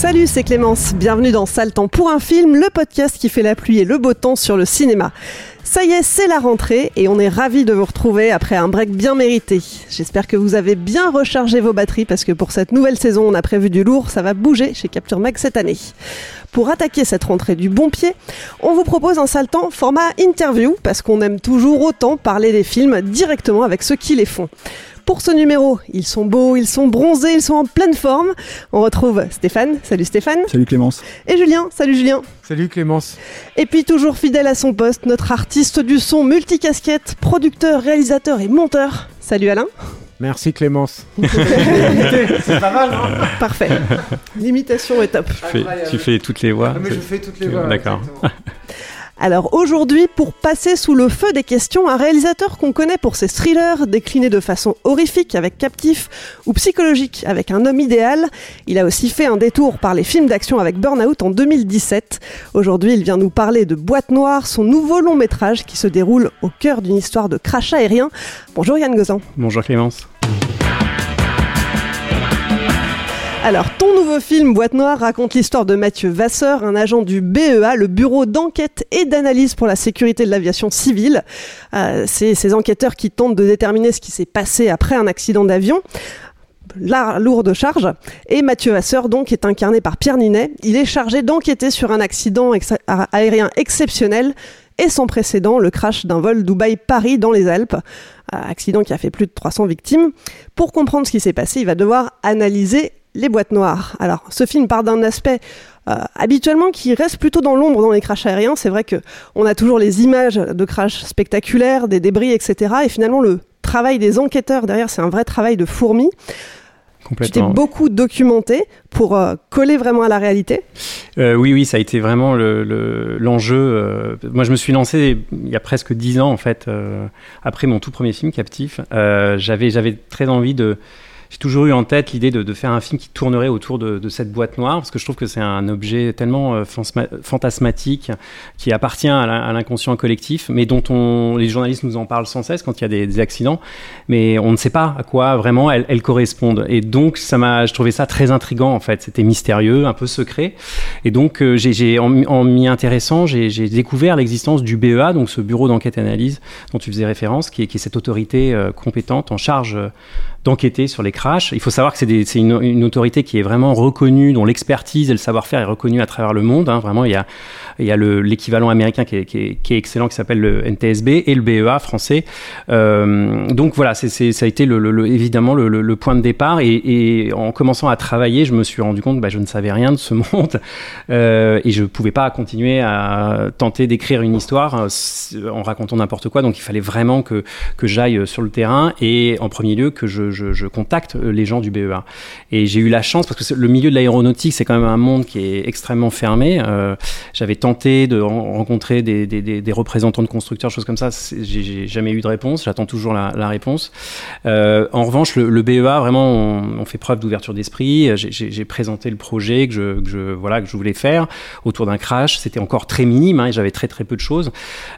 Salut, c'est Clémence. Bienvenue dans Sale Temps pour un film, le podcast qui fait la pluie et le beau temps sur le cinéma. Ça y est, c'est la rentrée et on est ravis de vous retrouver après un break bien mérité. J'espère que vous avez bien rechargé vos batteries parce que pour cette nouvelle saison, on a prévu du lourd, ça va bouger chez Capture Mag cette année. Pour attaquer cette rentrée du bon pied, on vous propose un sale temps format interview parce qu'on aime toujours autant parler des films directement avec ceux qui les font. Pour ce numéro, ils sont beaux, ils sont bronzés, ils sont en pleine forme. On retrouve Stéphane. Salut Stéphane. Salut Clémence. Et Julien. Salut Julien. Salut Clémence. Et puis toujours fidèle à son poste, notre artiste du son multicasquette, producteur, réalisateur et monteur. Salut Alain. Merci Clémence. c'est pas mal, non Parfait. L'imitation est top. Tu fais, tu fais toutes les voix. Ah, mais je fais toutes les voix. D'accord. Alors aujourd'hui, pour passer sous le feu des questions, un réalisateur qu'on connaît pour ses thrillers déclinés de façon horrifique avec Captif ou psychologique avec Un homme idéal, il a aussi fait un détour par les films d'action avec Burnout en 2017. Aujourd'hui, il vient nous parler de Boîte Noire, son nouveau long métrage qui se déroule au cœur d'une histoire de crash aérien. Bonjour Yann Gozan. Bonjour Clémence. Alors, ton nouveau film Boîte Noire raconte l'histoire de Mathieu Vasseur, un agent du BEA, le Bureau d'enquête et d'analyse pour la sécurité de l'aviation civile. Euh, c'est ces enquêteurs qui tentent de déterminer ce qui s'est passé après un accident d'avion. La lourde charge. Et Mathieu Vasseur, donc, est incarné par Pierre Ninet. Il est chargé d'enquêter sur un accident aérien exceptionnel et sans précédent, le crash d'un vol Dubaï-Paris dans les Alpes. Euh, accident qui a fait plus de 300 victimes. Pour comprendre ce qui s'est passé, il va devoir analyser les boîtes noires. Alors, ce film part d'un aspect euh, habituellement qui reste plutôt dans l'ombre dans les crashs aériens. C'est vrai que on a toujours les images de crash spectaculaires, des débris, etc. Et finalement, le travail des enquêteurs derrière, c'est un vrai travail de fourmi. Tu t'es beaucoup documenté pour euh, coller vraiment à la réalité. Euh, oui, oui, ça a été vraiment le- le- l'enjeu. euh, moi, je me suis lancé il y a presque dix ans, en fait, après mon tout premier film, Captif. J'avais j'avais très envie de... J'ai toujours eu en tête l'idée de, faire un film qui tournerait autour de, cette boîte noire, parce que je trouve que c'est un objet tellement euh, fantasmatique, qui appartient à l'in- à l'inconscient collectif, mais dont on, les journalistes nous en parlent sans cesse quand il y a des, accidents, mais on ne sait pas à quoi vraiment elles, correspondent. Et donc, ça m'a, je trouvais ça très intrigant, en fait. C'était mystérieux, un peu secret. Et donc, euh, j'ai, en, en m'y intéressant, j'ai, découvert l'existence du BEA, donc ce bureau d'enquête et analyse dont tu faisais référence, qui est, cette autorité euh, compétente en charge d'enquêter sur les crashs. Il faut savoir que c'est, une, autorité qui est vraiment reconnue, dont l'expertise et le savoir-faire est reconnu à travers le monde. hein. Vraiment, il y a, l'équivalent américain qui est, excellent, qui s'appelle le NTSB, et le BEA français. Euh, donc voilà, ça a été évidemment le, point de départ. Et, en commençant à travailler, je me suis rendu compte que bah, je ne savais rien de ce monde euh, et je ne pouvais pas continuer à tenter d'écrire une histoire euh, en racontant n'importe quoi. Donc il fallait vraiment que j'aille sur le terrain et en premier lieu que je, je, contacte les gens du BEA. Et j'ai eu la chance, parce que le milieu de l'aéronautique, c'est quand même un monde qui est extrêmement fermé. Euh, J'avais tenté de ren- rencontrer des, représentants de constructeurs, choses comme ça. J'ai jamais eu de réponse. J'attends toujours la, réponse. Euh, en revanche, le, BEA, vraiment, on, fait preuve d'ouverture d'esprit. J'ai- présenté le projet que je, voilà, que je voulais faire autour d'un crash. C'était encore très minime hein, et j'avais très très peu de choses.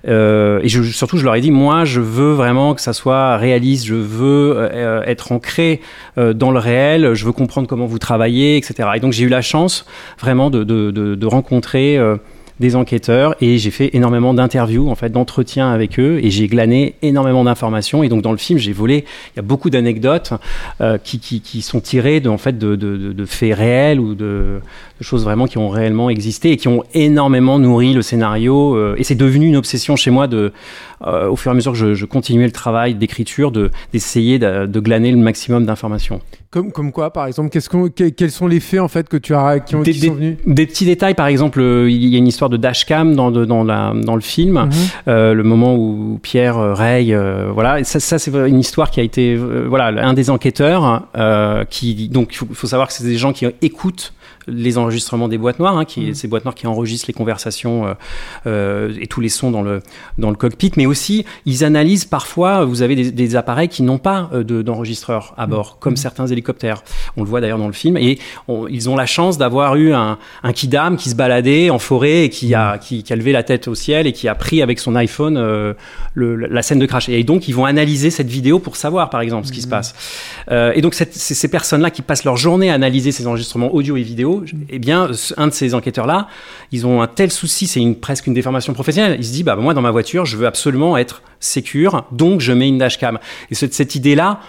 Euh, et surtout, je leur ai dit, moi, je veux vraiment que ça soit réaliste. Je veux être ancré euh, dans le réel. Je veux comprendre comment vous travaillez, etc. Et donc j'ai eu la chance vraiment de rencontrer euh, des enquêteurs et j'ai fait énormément d'interviews, en fait, d'entretiens avec eux et j'ai glané énormément d'informations. Et donc dans le film, j'ai volé. Il y a beaucoup d'anecdotes euh, qui, qui, sont tirées de, en fait, de, de, faits réels ou de, choses vraiment qui ont réellement existé et qui ont énormément nourri le scénario. Euh, et c'est devenu une obsession chez moi de, euh, au fur et à mesure que je, continuais le travail d'écriture, d'essayer de, de, glaner le maximum d'informations. Comme, comme quoi, par exemple Qu'est-ce qu'on, que, Quels sont les faits en fait que tu as qui, ont, des, qui sont venus des petits détails, par exemple, euh, il y a une histoire de dashcam dans, de, dans, la, dans le film, Mhm. euh, le moment où Pierre euh, euh, voilà. Et ça, ça c'est une histoire qui a été, voilà, un des enquêteurs qui, donc, il faut, faut savoir que c'est des gens qui écoutent les enregistrements des boîtes noires, hein, qui, Mhm. ces boîtes noires qui enregistrent les conversations euh, euh, et tous les sons dans le, dans le cockpit, mais aussi ils analysent parfois, vous avez des, des appareils qui n'ont pas euh, de- d'enregistreur à bord, comme certains hélicoptères. On le voit d'ailleurs dans le film, et on- ils ont la chance d'avoir eu un, un kidam qui se baladait en forêt et qui a, qui, qui a levé la tête au ciel et qui a pris avec son iPhone euh, le- la scène de crash. Et donc ils vont analyser cette vidéo pour savoir, par exemple, ce qui se passe. Euh, et donc cette- ces, personnes-là qui passent leur journée à analyser ces enregistrements audio et vidéo, eh bien, un de ces enquêteurs-là, ils ont un tel souci, c'est une, presque une déformation professionnelle. Il se dit, bah moi dans ma voiture, je veux absolument être sécure, donc je mets une dashcam. Et cette, cette idée-là.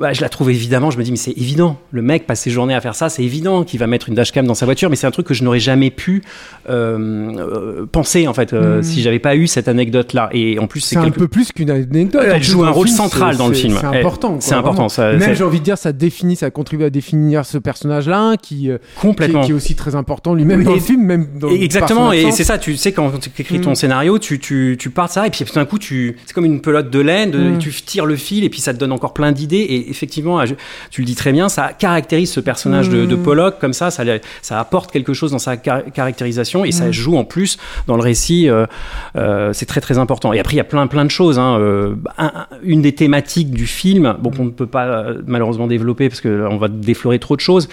Bah, je la trouve évidemment, je me dis, mais c'est évident. Le mec passe ses journées à faire ça, c'est évident qu'il va mettre une dashcam dans sa voiture, mais c'est un truc que je n'aurais jamais pu euh, euh, penser, en fait, euh, Mhm. si j'avais pas eu cette anecdote-là. Et en plus, C'est c'est un quelque- peu plus qu'une anecdote. Elle joue un rôle film, central dans le film. C'est important. c'est important, ça- Même, j'ai envie de dire, ça définit, ça contribue à définir ce personnage-là, qui, euh, qui, est- qui est aussi très important lui-même dans le film, même dans Exactement, et c'est ça, tu sais, quand tu écris ton scénario, tu, tu, tu pars de ça, et puis tout d'un coup, tu, c'est comme une pelote de laine, de- Mm. tu tires le fil, et puis ça te donne encore plein d'idées, et effectivement, je- tu le dis très bien, ça caractérise ce personnage de, de Mm. Pollock, comme ça, ça, ça apporte quelque chose dans sa car- caractérisation, et ça Mm. joue en plus dans le récit, euh, euh, c'est très très important. Et après, il y a plein plein de choses, hein, euh, un- un- une des thématiques du film, bon, qu'on ne peut pas malheureusement développer, parce qu'on va déflorer trop de choses,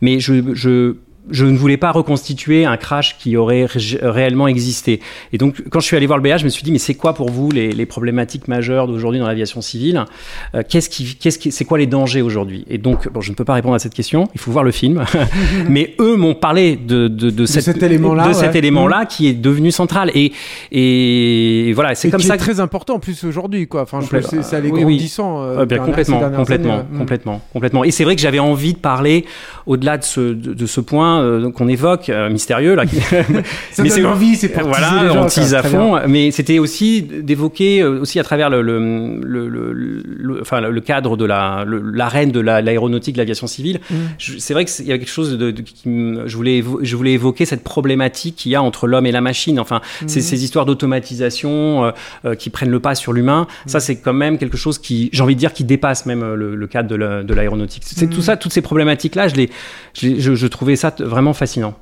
mais je, je, je ne voulais pas reconstituer un crash qui aurait ré- réellement existé. Et donc, quand je suis allé voir le BA, je me suis dit, mais c'est quoi pour vous les, les problématiques majeures d'aujourd'hui dans l'aviation civile? Euh, Qu'est-ce qui, qu'est-ce qui, c'est quoi les dangers aujourd'hui? Et donc, bon, je ne peux pas répondre à cette question. Il faut voir le film. mais eux m'ont parlé de, de, de, cette- cet élément-là, de ouais. cet élément-là qui est devenu central. Et, et voilà, c'est comme qui ça. est très important en plus aujourd'hui, quoi. Enfin, je c'est c'est allé Oui, oui. grandissant. euh, Euh, bien, complètement, complètement, années, ouais. Mm. complètement, complètement. Et c'est vrai que j'avais envie de parler au-delà de ce, de ce point euh, qu'on évoque, euh, mystérieux là. Ça donne envie, c'est pour voilà, les gens, on tease à fond. Mais c'était aussi d'évoquer euh, aussi à travers le, le, le, enfin le cadre de la l'arène de la- l'aéronautique, de l'aviation civile. Mm. C'est vrai que c'est- il y a quelque chose de, de- qui me- je voulais je voulais évoquer cette problématique qu'il y a entre l'homme et la machine. Enfin, ces, Mhm. ces histoires d'automatisation euh, euh, qui prennent le pas sur l'humain. Ça, c'est quand même quelque chose qui, j'ai envie de dire, qui dépasse même euh, le, cadre de la- de l'aéronautique. C'est Mhm. tout ça, toutes ces problématiques-là, je, les, je, je, je trouvais ça vraiment fascinant.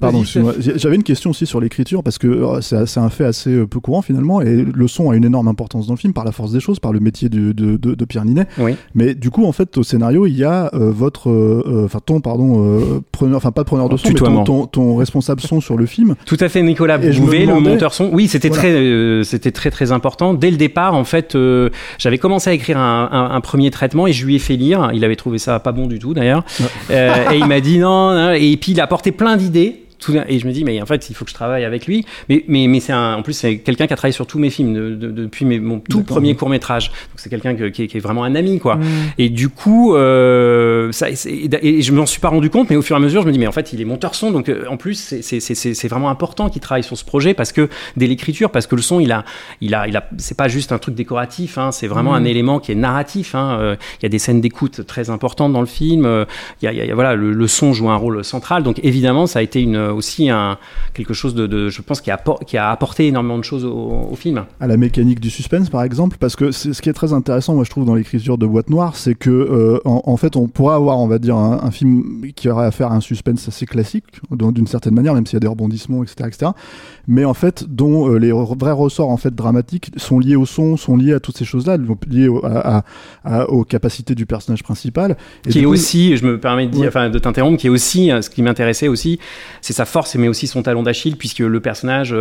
Pardon, J'avais une question aussi sur l'écriture parce que euh, c'est un fait assez euh, peu courant finalement et le son a une énorme importance dans le film par la force des choses, par le métier du- de, de, de Pierre Ninet. Oui. Mais du coup, en fait, au scénario, il y a euh, votre, euh, enfin ton, pardon, euh, preneur, enfin pas preneur de son, mais ton, ton, ton responsable son sur le film. Tout à fait, Nicolas Bouvet, le demandais- monteur son. Oui, c'était Voilà. très, euh, c'était très très important. Dès le départ, en fait, euh, j'avais commencé à écrire un, un- un premier traitement et je lui ai fait lire. Il avait trouvé ça pas bon du tout d'ailleurs. Euh, et il m'a dit non, non. Et puis il a apporté plein d'idées. Tout Et je me dis, mais en fait, il faut que je travaille avec lui. Mais, mais, mais c'est en plus, c'est quelqu'un qui a travaillé sur tous mes films de- de- depuis mes- mon tout premier court métrage. Donc c'est quelqu'un que- qui, est, qui est vraiment un ami, quoi. Mm. Et du coup, euh, ça, et je m'en suis pas rendu compte, mais au fur et à mesure, je me dis, mais en fait, il est monteur son, donc euh, en plus, c'est- vraiment important qu'il travaille sur ce projet parce que dès l'écriture, parce que le son, il a, il a, il a, c'est pas juste un truc décoratif, hein, c'est vraiment Mhm. un élément qui est narratif. hein, euh, Il y a des scènes d'écoute très importantes dans le film. euh, Il y a, il y a- voilà, le, le son joue un rôle central. Donc évidemment, ça a été une, aussi un, quelque chose de, de- je pense, qui a, qui a apporté énormément de choses au, au film. à la mécanique du suspense par exemple parce que ce qui est très intéressant moi je trouve dans l'écriture de Boîte Noire c'est que euh, en, en fait on pourrait avoir on va dire un, un film qui aurait à faire un suspense assez classique d'une certaine manière même s'il y a des rebondissements etc etc mais en fait dont euh, les vrais ressorts en fait dramatiques sont liés au son sont liés à toutes ces choses là liés au- à, à- à- aux capacités du personnage principal Et qui est coup, aussi, je me permets de dire, Ouais. enfin de t'interrompre, qui est aussi euh, ce qui m'intéressait aussi, c'est sa sa force, mais aussi son talon d'Achille, puisque le personnage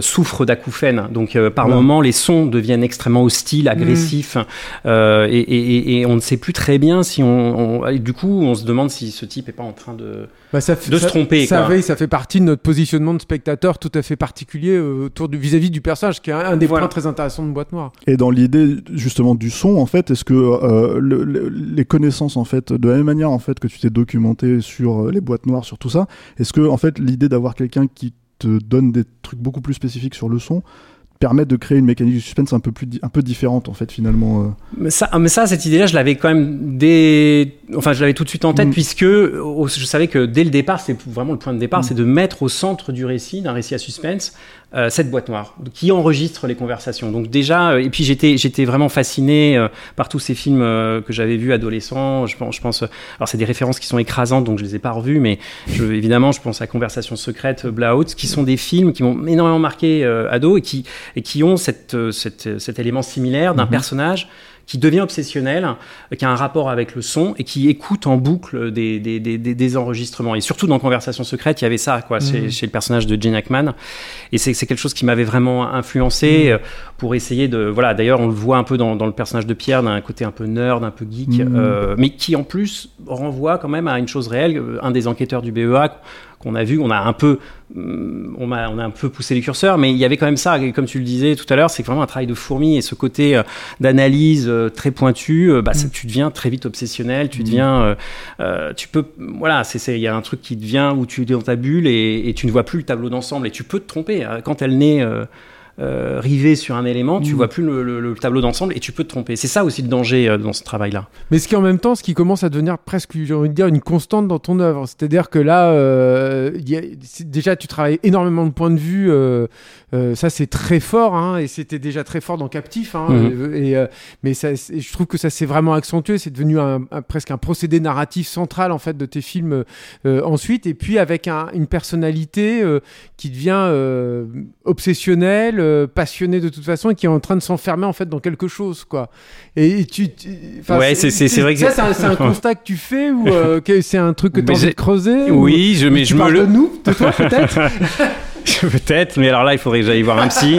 souffre d'acouphènes. Donc, par moments, les sons deviennent extrêmement hostiles, agressifs, et, et, et, on ne sait plus très bien si on, on, Du coup, on se demande si ce type est pas en train de, bah, ça, de se tromper. Ça, quoi. ça fait partie de notre positionnement de spectateur tout à fait particulier autour du vis-à-vis du personnage, qui est un, des Voilà. points très intéressants de Boîte Noire. Et dans l'idée justement du son, en fait, est-ce que euh, le- le- les connaissances, en fait, de la même manière en fait que tu t'es documenté sur euh, les boîtes noires, sur tout ça, est-ce que en fait l'idée d'avoir quelqu'un qui te donne des trucs beaucoup plus spécifiques sur le son permet de créer une mécanique du suspense un peu plus un peu différente en fait finalement. euh. Mais ça, ah, mais ça, cette idée-là, je l'avais quand même dès, enfin, je l'avais tout de suite en tête Mm. puisque je savais que dès le départ, c'est vraiment le point de départ, Mm. c'est de mettre au centre du récit, d'un récit à suspense, euh, cette boîte noire qui enregistre les conversations. Donc déjà, euh, et puis j'étais, j'étais vraiment fasciné euh, par tous ces films euh, que j'avais vus adolescent. Je pense, je pense, euh, alors c'est des références qui sont écrasantes, donc je les ai pas revues, mais je, évidemment, je pense à Conversation secrète, Blowout, qui sont des films qui m'ont énormément marqué euh, ado et qui et qui ont cette, euh, cette- cet élément similaire d'un Mhm. personnage qui devient obsessionnel, euh, qui a un rapport avec le son et qui écoute en boucle des, des, des, des- enregistrements. Et surtout dans Conversation secrète, il y avait ça quoi, chez, Mhm. chez le personnage de Gene Hackman. Et c'est quelque chose qui m'avait vraiment influencé Mhm. Pour essayer de... Voilà, d'ailleurs, on le voit un peu dans, dans le personnage de Pierre, d'un côté un peu nerd, un peu geek, Mhm. euh, mais qui en plus renvoie quand même à une chose réelle. Euh, Un des enquêteurs du BEA qu'on a vu, on a un peu, hum, on a, on a un peu poussé les curseurs, mais il y avait quand même ça, et comme tu le disais tout à l'heure, c'est vraiment un travail de fourmi et ce côté euh, d'analyse euh, très pointu, bah, ça, tu deviens très vite obsessionnel, tu deviens, tu peux, voilà, c'est, c'est- il y a un truc qui devient où tu es dans ta bulle et, et tu ne vois plus le tableau d'ensemble et tu peux te tromper hein. quand elle naît. Euh, rivé sur un élément, tu Mm. vois plus le, le- le tableau d'ensemble et tu peux te tromper. C'est ça aussi le danger euh, dans ce travail-là. Mais ce qui en même temps, ce qui commence à devenir presque, j'ai envie de dire, une constante dans ton œuvre. C'est-à-dire que là, euh, y a- déjà, tu travailles énormément de points de vue. Euh, euh, ça, c'est très fort, hein, et c'était déjà très fort dans Captif. hein, Mhm. et, euh, mais ça, je trouve que ça s'est vraiment accentué. C'est devenu un, un- presque un procédé narratif central en fait de tes films euh, ensuite. Et puis avec un- une personnalité euh, qui devient euh, obsessionnelle, euh, passionnée de toute façon, et qui est en train de s'enfermer en fait dans quelque chose, quoi. Et, et tu, tu- enfin, Ouais, c'est- vrai que ça, c'est- un, un constat que tu fais ou euh, que c'est un truc que tu as envie j'ai- de creuser ou- Oui, je, mais je me le. de nous, de toi peut-être. Peut-être, mais alors là, il faudrait que j'aille voir un psy.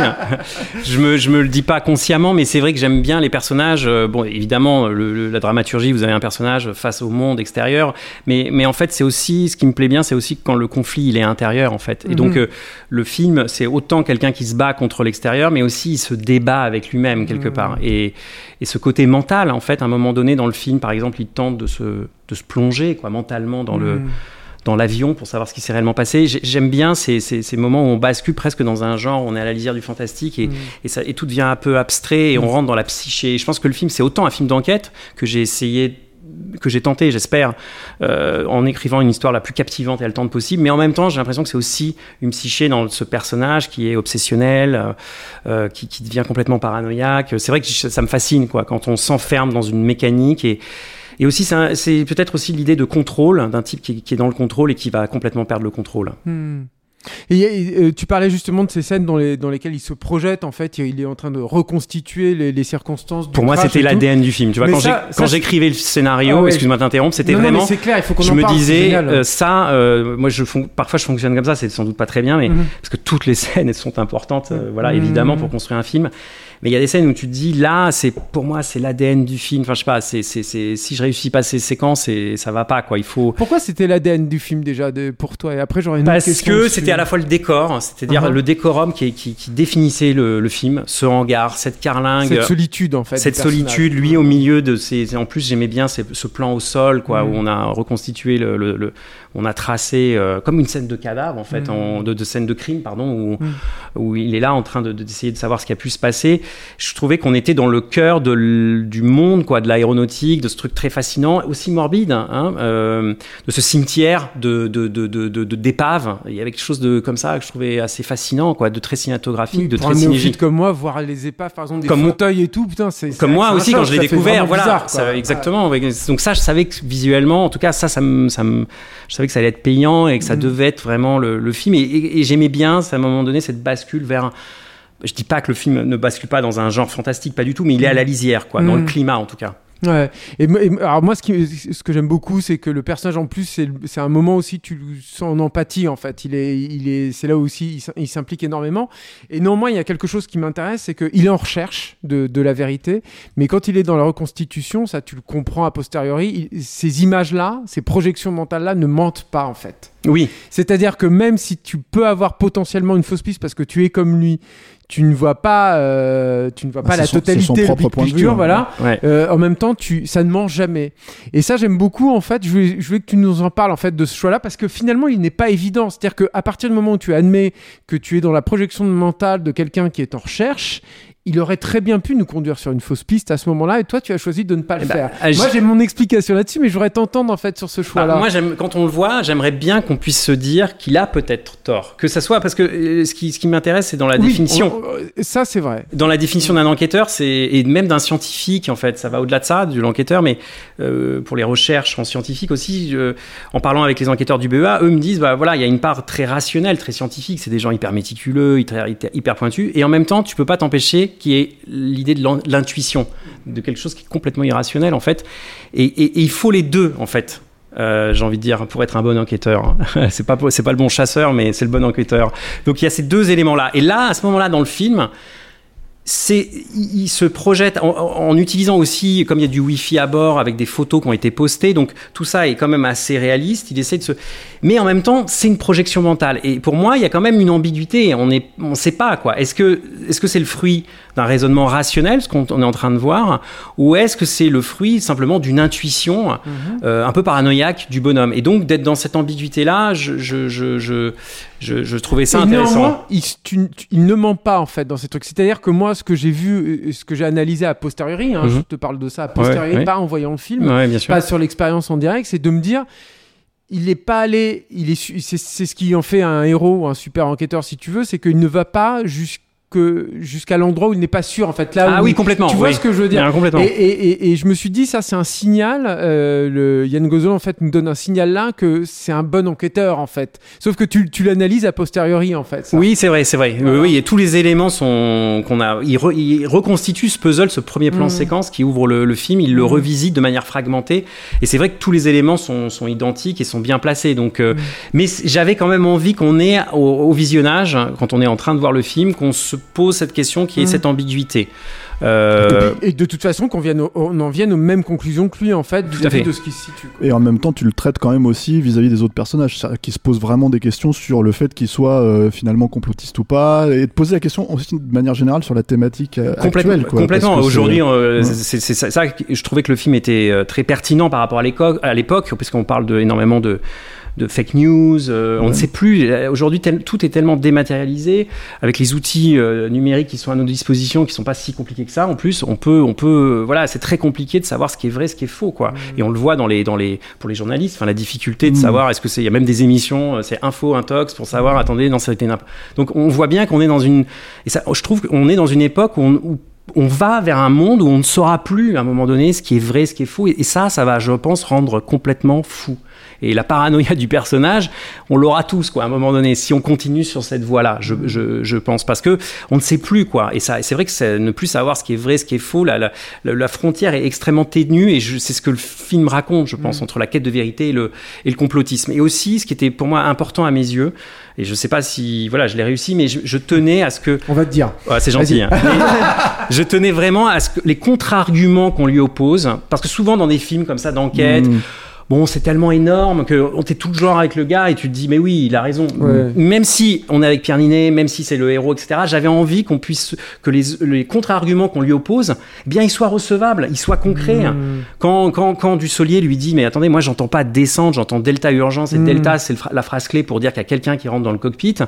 je me, je me le dis pas consciemment, mais c'est vrai que j'aime bien les personnages. Euh, Bon, évidemment, le- le- la dramaturgie, vous avez un personnage face au monde extérieur, mais, mais en fait, c'est aussi, ce qui me plaît bien, c'est aussi quand le conflit, il est intérieur, en fait. Et donc, Mhm. euh, le film, c'est autant quelqu'un qui se bat contre l'extérieur, mais aussi il se débat avec lui-même, quelque Mhm. part. Et, et ce côté mental, en fait, à un moment donné, dans le film, par exemple, il tente de se, de se plonger, quoi, mentalement dans le Mm. Dans l'avion pour savoir ce qui s'est réellement passé. J'ai- J'aime bien ces, ces, ces moments où on bascule presque dans un genre, on est à la lisière du fantastique et, Mm. et, ça, et tout devient un peu abstrait et on rentre dans la psyché. Je pense que le film, c'est autant un film d'enquête que j'ai essayé que j'ai tenté, j'espère, euh, en écrivant une histoire la plus captivante et haletante possible. Mais en même temps, j'ai l'impression que c'est aussi une psyché dans ce personnage qui est obsessionnel, euh, euh, qui, qui devient complètement paranoïaque. C'est vrai que ça me fascine, quoi, quand on s'enferme dans une mécanique et et aussi, c'est peut-être aussi l'idée de contrôle, d'un type qui, qui est dans le contrôle et qui va complètement perdre le contrôle. Hmm. Et, et, euh, tu parlais justement de ces scènes dans, les, dans lesquelles il se projette, en fait, il est en train de reconstituer les, les circonstances. du Pour moi, c'était l'ADN du film. Tu vois, Mais quand j'écrivais le scénario, Ah ouais. excuse-moi de t'interrompre, c'était vraiment. c'est clair, il faut qu'on je en me parle, disais, euh, ça, euh, moi, je parfois je fonctionne comme ça, c'est sans doute pas très bien, mais Mhm. parce que toutes les scènes elles sont importantes, euh, voilà, Mhm. évidemment, pour construire un film. Mais il y a des scènes où tu te dis, là, c'est pour moi, c'est l'ADN du film. Enfin, je sais pas, c'est, c'est, c'est- si je réussis pas ces séquences, et ça va pas, quoi. Il faut. Pourquoi c'était l'ADN du film déjà de, pour toi? Et après, j'aurais une Parce que c'était à la fois le décor, c'est-à-dire Uh-huh. le décorum qui, qui, qui définissait le, le film, ce hangar, cette carlingue, cette solitude en fait. cette solitude, lui au milieu de ces. En plus, j'aimais bien ces- ce plan au sol, quoi, Mm. où on a reconstitué le, le- le- on a tracé euh, comme une scène de cadavre, en fait, Mm. en- de, de scène de crime, pardon, où, Mm. où il est là en train de- de- d'essayer de, savoir ce qui a pu se passer. Je trouvais qu'on était dans le cœur de du monde, quoi, de l'aéronautique, de ce truc très fascinant, aussi morbide, hein, euh, de ce cimetière de, d'épaves. Il y avait quelque chose de comme ça que je trouvais assez fascinant, quoi, de très cinématographique, Oui, de très synégique. comme moi, voir les épaves, par exemple, des Comme fauteuils et tout, putain, c'est Comme moi aussi, quand je l'ai découvert, voilà, bizarre, quoi. ça- exactement. ouais. Donc ça, je savais que visuellement, en tout cas, ça, ça me, ça me- je savais que ça allait être payant et que ça Mhm. devait être vraiment le, le film. Et, et- et j'aimais bien, à un moment donné, cette bascule vers. un- Je dis pas que le film ne bascule pas dans un genre fantastique, pas du tout, mais il est à la lisière, quoi, dans le climat en tout cas. Ouais. Et, alors moi, ce, qui, ce que j'aime beaucoup, c'est que le personnage en plus, c'est, un moment aussi tu le sens en empathie en fait. Il est, il est, c'est là aussi il s'im- il s'implique énormément. Et néanmoins, il y a quelque chose qui m'intéresse, c'est qu'il est en recherche de, de la vérité, mais quand il est dans la reconstitution, ça tu le comprends a posteriori. il- ces images-là, ces projections mentales-là, ne mentent pas en fait. Oui. C'est-à-dire que même si tu peux avoir potentiellement une fausse piste parce que tu es comme lui, tu ne vois pas, euh, tu ne vois Bah, pas c'est la son- son totalité, propre point de vue, hein. voilà. Ouais. Euh, en même temps, tu, ça ne ment jamais. Et ça, j'aime beaucoup, en fait. Je voulais, je voulais que tu nous en parles, en fait, de ce choix-là, parce que finalement, il n'est pas évident. C'est-à-dire qu'à partir du moment où tu admets que tu es dans la projection mentale de quelqu'un qui est en recherche, il aurait très bien pu nous conduire sur une fausse piste à ce moment-là, et toi, tu as choisi de ne pas le Eh ben, faire. ah, Moi, j'ai mon explication là-dessus, mais je voudrais t'entendre, en fait, sur ce Bah, choix-là. moi, quand on le voit, j'aimerais bien qu'on puisse se dire qu'il a peut-être tort. Que ça soit parce que euh, ce qui, ce qui m'intéresse, c'est dans la Oui, définition. on- on- ça, c'est vrai. Dans la définition d'un enquêteur, c'est et même d'un scientifique en fait, ça va au-delà de ça, de l'enquêteur, mais euh, pour les recherches en scientifique aussi, en parlant avec les enquêteurs du BEA, eux me disent bah voilà, il y a une part très rationnelle, très scientifique, c'est des gens hyper méticuleux, hyper, hyper- hyper pointus, et en même temps, tu peux pas t'empêcher qu'il y ait l'idée de l'in- l'intuition, de quelque chose qui est complètement irrationnel en fait, et, il faut les deux en fait. Euh, j'ai envie de dire pour être un bon enquêteur c'est pas c'est pas le bon chasseur mais c'est le bon enquêteur. Donc il y a ces deux éléments là et là à ce moment là dans le film c'est, il se projette en, utilisant aussi, comme il y a du Wi-Fi à bord avec des photos qui ont été postées, donc tout ça est quand même assez réaliste. Il essaie de se, mais en même temps, c'est une projection mentale. Et pour moi, il y a quand même une ambiguïté. On on sait pas quoi. Est-ce que c'est le fruit d'un raisonnement rationnel, ce qu'on on est en train de voir, ou est-ce que c'est le fruit simplement d'une intuition euh, un peu paranoïaque du bonhomme? Et donc d'être dans cette ambiguïté-là, je, je, je, je, trouvais ça Et intéressant. il, tu- tu- il ne ment pas en fait dans ces trucs. C'est-à-dire que moi, ce que j'ai vu, euh, ce que j'ai analysé a posteriori, hein, Mhm. je te parle de ça a posteriori, Ouais, ouais. pas en voyant le film, Ouais, pas sur l'expérience en direct, c'est de me dire, il n'est pas allé, il est, c'est, ce qui en fait un héros un super enquêteur si tu veux, c'est qu'il ne va pas jusqu'à l'endroit où il n'est pas sûr en fait là Ah où oui, il- complètement, tu vois oui. ce que je veux dire complètement. et, et, et, et je me suis dit ça c'est un signal euh, le Yann Gozol en fait nous donne un signal là que c'est un bon enquêteur en fait sauf que tu, tu l'analyses a posteriori en fait ça. Oui, c'est vrai, c'est vrai. Oui, oui, et tous les éléments sont qu'on a. Il, re- ce puzzle, ce premier plan Mm. séquence qui ouvre le, le film. Il le revisite de manière fragmentée. Et c'est vrai que tous les éléments sont, sont identiques et sont bien placés. Donc, euh, mais c- j'avais quand même envie qu'on ait au, au visionnage, quand on est en train de voir le film, qu'on se pose cette question, qui est Mm. cette ambiguïté. Et, Euh, et de toute façon qu'on vienne au- on en vienne aux mêmes conclusions que lui en fait vis-à-vis fait. de ce qui se situe quoi. Et en même temps, tu le traites quand même aussi vis-à-vis des autres personnages, qui se posent vraiment des questions sur le fait qu'ils soient euh, finalement complotistes ou pas, et de poser la question aussi de manière générale sur la thématique euh, Complètement, actuelle. quoi, complètement. Aujourd'hui, euh, c'est c'est ça, ça que je trouvais que le film était très pertinent par rapport à l'époque, puisqu'on parle de, énormément de, de fake news. euh, On ne sait plus. Aujourd'hui, tout est tellement dématérialisé avec les outils euh, numériques qui sont à nos dispositions, qui sont pas si compliqués que ça. En plus, on peut, on peut, euh, voilà, c'est très compliqué de savoir ce qui est vrai, ce qui est faux, quoi. Et on le voit dans les, dans les, pour les journalistes, enfin la difficulté de Mm. savoir est-ce que c'est, il y a même des émissions, c'est info, intox pour savoir. Attendez, non, ça a été. Donc on voit bien qu'on est dans une, et ça, je trouve qu'on est dans une époque où on, où on va vers un monde où on ne saura plus à un moment donné ce qui est vrai, ce qui est faux. Et ça, ça va, je pense, rendre complètement fou. Et la paranoïa du personnage, on l'aura tous, quoi, à un moment donné, si on continue sur cette voie-là, je, je, je pense. Parce que on ne sait plus, quoi. Et ça, c'est vrai que ne plus savoir ce qui est vrai, ce qui est faux, la, la, la- la frontière est extrêmement ténue. Et c'est ce que le film raconte, je pense, entre la quête de vérité et le, et le complotisme. Et aussi, ce qui était pour moi important à mes yeux, et je sais pas si, voilà, je l'ai réussi, mais je, je tenais à ce que on va te dire Ouais, c'est gentil. Hein. Je tenais vraiment à ce que les contre-arguments qu'on lui oppose, parce que souvent dans des films comme ça d'enquête, Mm. Bon, c'est tellement énorme que on t'es tout le genre avec le gars et tu te dis mais oui, il a raison. Ouais. Même si on est avec Pierre Ninet, même si c'est le héros, etc. J'avais envie qu'on puisse que les, les contre-arguments qu'on lui oppose, bien, ils soient recevables, ils soient concrets. Mm. Quand, quand, quand Dussolier lui dit mais attendez, moi j'entends pas descente, j'entends delta urgence et Mm. delta c'est la phrase clé pour dire qu'il y a quelqu'un qui rentre dans le cockpit. Tu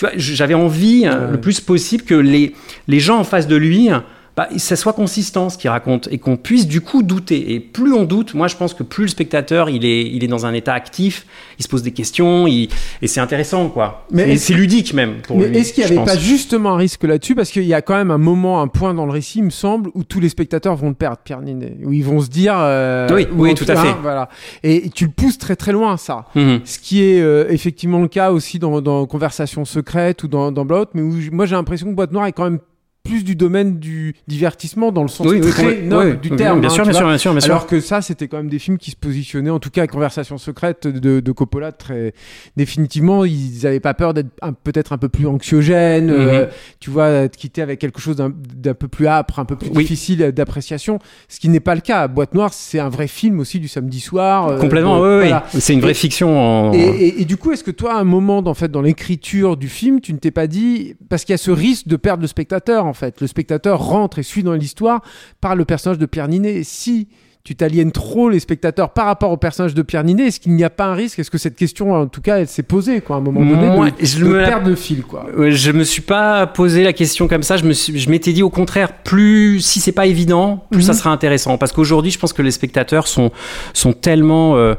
vois, j'avais envie euh, Ouais. le plus possible que les, les gens en face de lui, bah, ça soit consistant ce qu'il raconte et qu'on puisse du coup douter. Et plus on doute, moi je pense que plus le spectateur il est, il est dans un état actif, il se pose des questions, il- et c'est intéressant quoi. Mais c'est ludique même pour Mais est-ce qu'il n'y avait pense. pas justement un risque là-dessus? Parce qu'il y a quand même un moment, un point dans le récit, il me semble, où tous les spectateurs vont le perdre, Pierre Ninet. Où ils vont se dire. euh, Oui, ou oui, tout à fait. Voilà. Et tu le pousses très très loin, ça. Mhm. Ce qui est euh, effectivement le cas aussi dans, dans Conversation secrète ou dans, dans Blowout, mais où moi j'ai l'impression que Boîte Noire est quand même plus du domaine du divertissement dans le sens Oui, très oui, noble oui, du terme. bien hein, sûr, bien sûr, bien sûr, bien sûr. Alors que ça, c'était quand même des films qui se positionnaient, en tout cas, Conversation secrète de, de Coppola, très définitivement, ils n'avaient pas peur d'être peut-être un peu plus anxiogènes, Mhm. euh, tu vois, de quitter avec quelque chose d'un peu plus âpre, un peu plus difficile d'appréciation, ce qui n'est pas le cas. Boîte Noire, c'est un vrai film aussi du samedi soir. euh, Complètement, de- oui, oui. voilà. C'est une vraie Et- fiction. En... et, et- et du coup, est-ce que toi, à un moment, en fait, dans l'écriture du film, tu ne t'es pas dit, parce qu'il y a ce risque de perdre le spectateur, en fait, le spectateur rentre et suit dans l'histoire par le personnage de Pierre Ninet. Et si tu t'aliènes trop les spectateurs par rapport au personnage de Pierre Ninet, est-ce qu'il n'y a pas un risque? Est-ce que cette question, en tout cas, elle s'est posée, quoi, à un moment donné, Moi, de, je de me la- le fil, quoi? Je me suis pas posé la question comme ça. Je me suis- je m'étais dit au contraire, plus si c'est pas évident, plus ça Mhm. sera intéressant. Parce qu'aujourd'hui, je pense que les spectateurs sont sont tellement euh,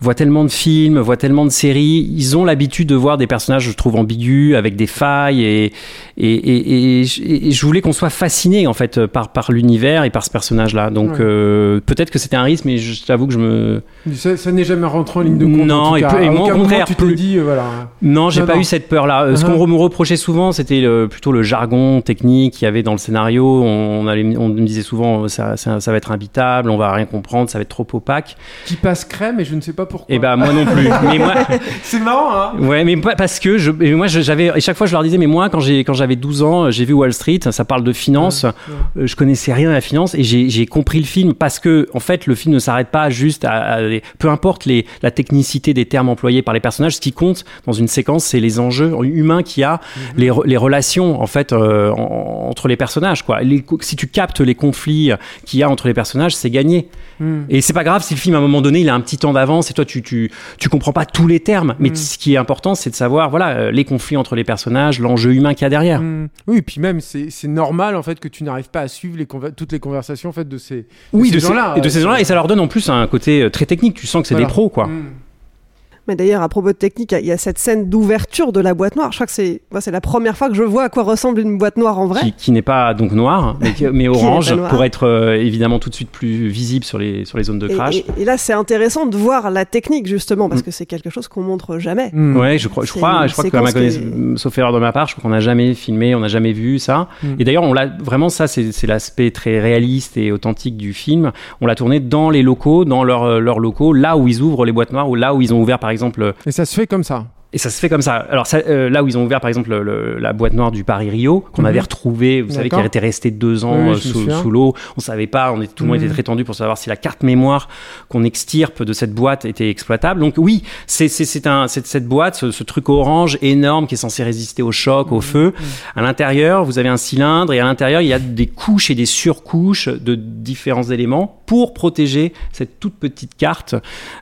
voient tellement de films, voient tellement de séries, ils ont l'habitude de voir des personnages, je trouve, ambigus, avec des failles, et, et, et, et je- et je voulais qu'on soit fasciné en fait par, par l'univers et par ce personnage-là. Donc Ouais. euh, peut-être que c'était un risque, mais je t'avoue que je me Ça, ça n'est jamais rentré en ligne de compte. Non, en tout et cas. et moi, au contraire, tu plus- dit, euh, voilà. Non, j'ai pas non. eu cette peur-là. Euh, Ce Uh-huh. qu'on me reprochait souvent, c'était plutôt le jargon technique qu'il y avait dans le scénario. On, allait- on me disait souvent, euh, ça, ça, ça va être imbitable, on va rien comprendre, ça va être trop opaque. Qui passe crème, et je ne sais pas pourquoi. Et ben moi non plus. mais moi, C'est marrant, hein ouais, mais parce que je, et moi j'avais, et chaque fois je leur disais, mais moi quand j'ai, quand j'avais 12 ans, j'ai vu Wall Street, ça parle de finance, euh, je connaissais rien à la finance et j'ai, compris le film parce que en fait le film ne s'arrête pas juste à, à- peu importe les, la technicité des termes employés par les personnages, ce qui compte dans une séquence, c'est les enjeux humains qu'il y a, les, re- les relations en fait euh, en- entre les personnages quoi. Les si tu captes les conflits qu'il y a entre les personnages, c'est gagné. Hmm. Et c'est pas grave si le film à un moment donné il a un petit temps d'avance et toi tu tu tu comprends pas tous les termes, mais Mm. ce qui est important c'est de savoir voilà euh, les conflits entre les personnages, l'enjeu humain qu'il y a derrière. Mm. Oui, puis même, c'est c'est normal, en fait, que tu n'arrives pas à suivre les toutes les conversations, en fait, de ces, de Oui, ces de ces, gens-là. et de ces gens-là et ça leur donne en plus un côté euh, très technique. Tu sens que c'est Voilà. des pros quoi. Mm. Mais d'ailleurs, à propos de technique, il y a cette scène d'ouverture de la boîte noire. Je crois que c'est moi, c'est la première fois que je vois à quoi ressemble une boîte noire en vrai. Qui, qui n'est pas donc noir, mais, qui- mais orange pour être euh, évidemment tout de suite plus visible sur les sur les zones de crash. et- et là, c'est intéressant de voir la technique justement parce que c'est quelque chose qu'on montre jamais. Mm. Ouais, je crois, je crois, je crois que ma connaissance, sauf erreur de ma part, je crois qu'on n'a jamais filmé, on n'a jamais vu ça. Mm. Et d'ailleurs, on l'a vraiment ça, c'est l'aspect très réaliste et authentique du film. On l'a tourné dans les locaux, dans leurs euh, leurs locaux, là où ils ouvrent les boîtes noires ou là où ils ont ouvert par exemple Et ça se fait comme ça. Et ça se fait comme ça. Alors ça, euh, là où ils ont ouvert par exemple le- le- la boîte noire du Paris Rio, qu'on Mhm. avait retrouvé, vous savez, qui était resté deux ans Oui, euh, sous, l'eau. On savait pas, on était, tout le monde Mhm. était très tendu pour savoir si la carte mémoire qu'on extirpe de cette boîte était exploitable. Donc oui, c'est cette boîte, ce, ce truc orange énorme qui est censé résister au choc, Mhm. au feu. À l'intérieur, vous avez un cylindre et à l'intérieur il y a des couches et des surcouches de différents éléments pour protéger cette toute petite carte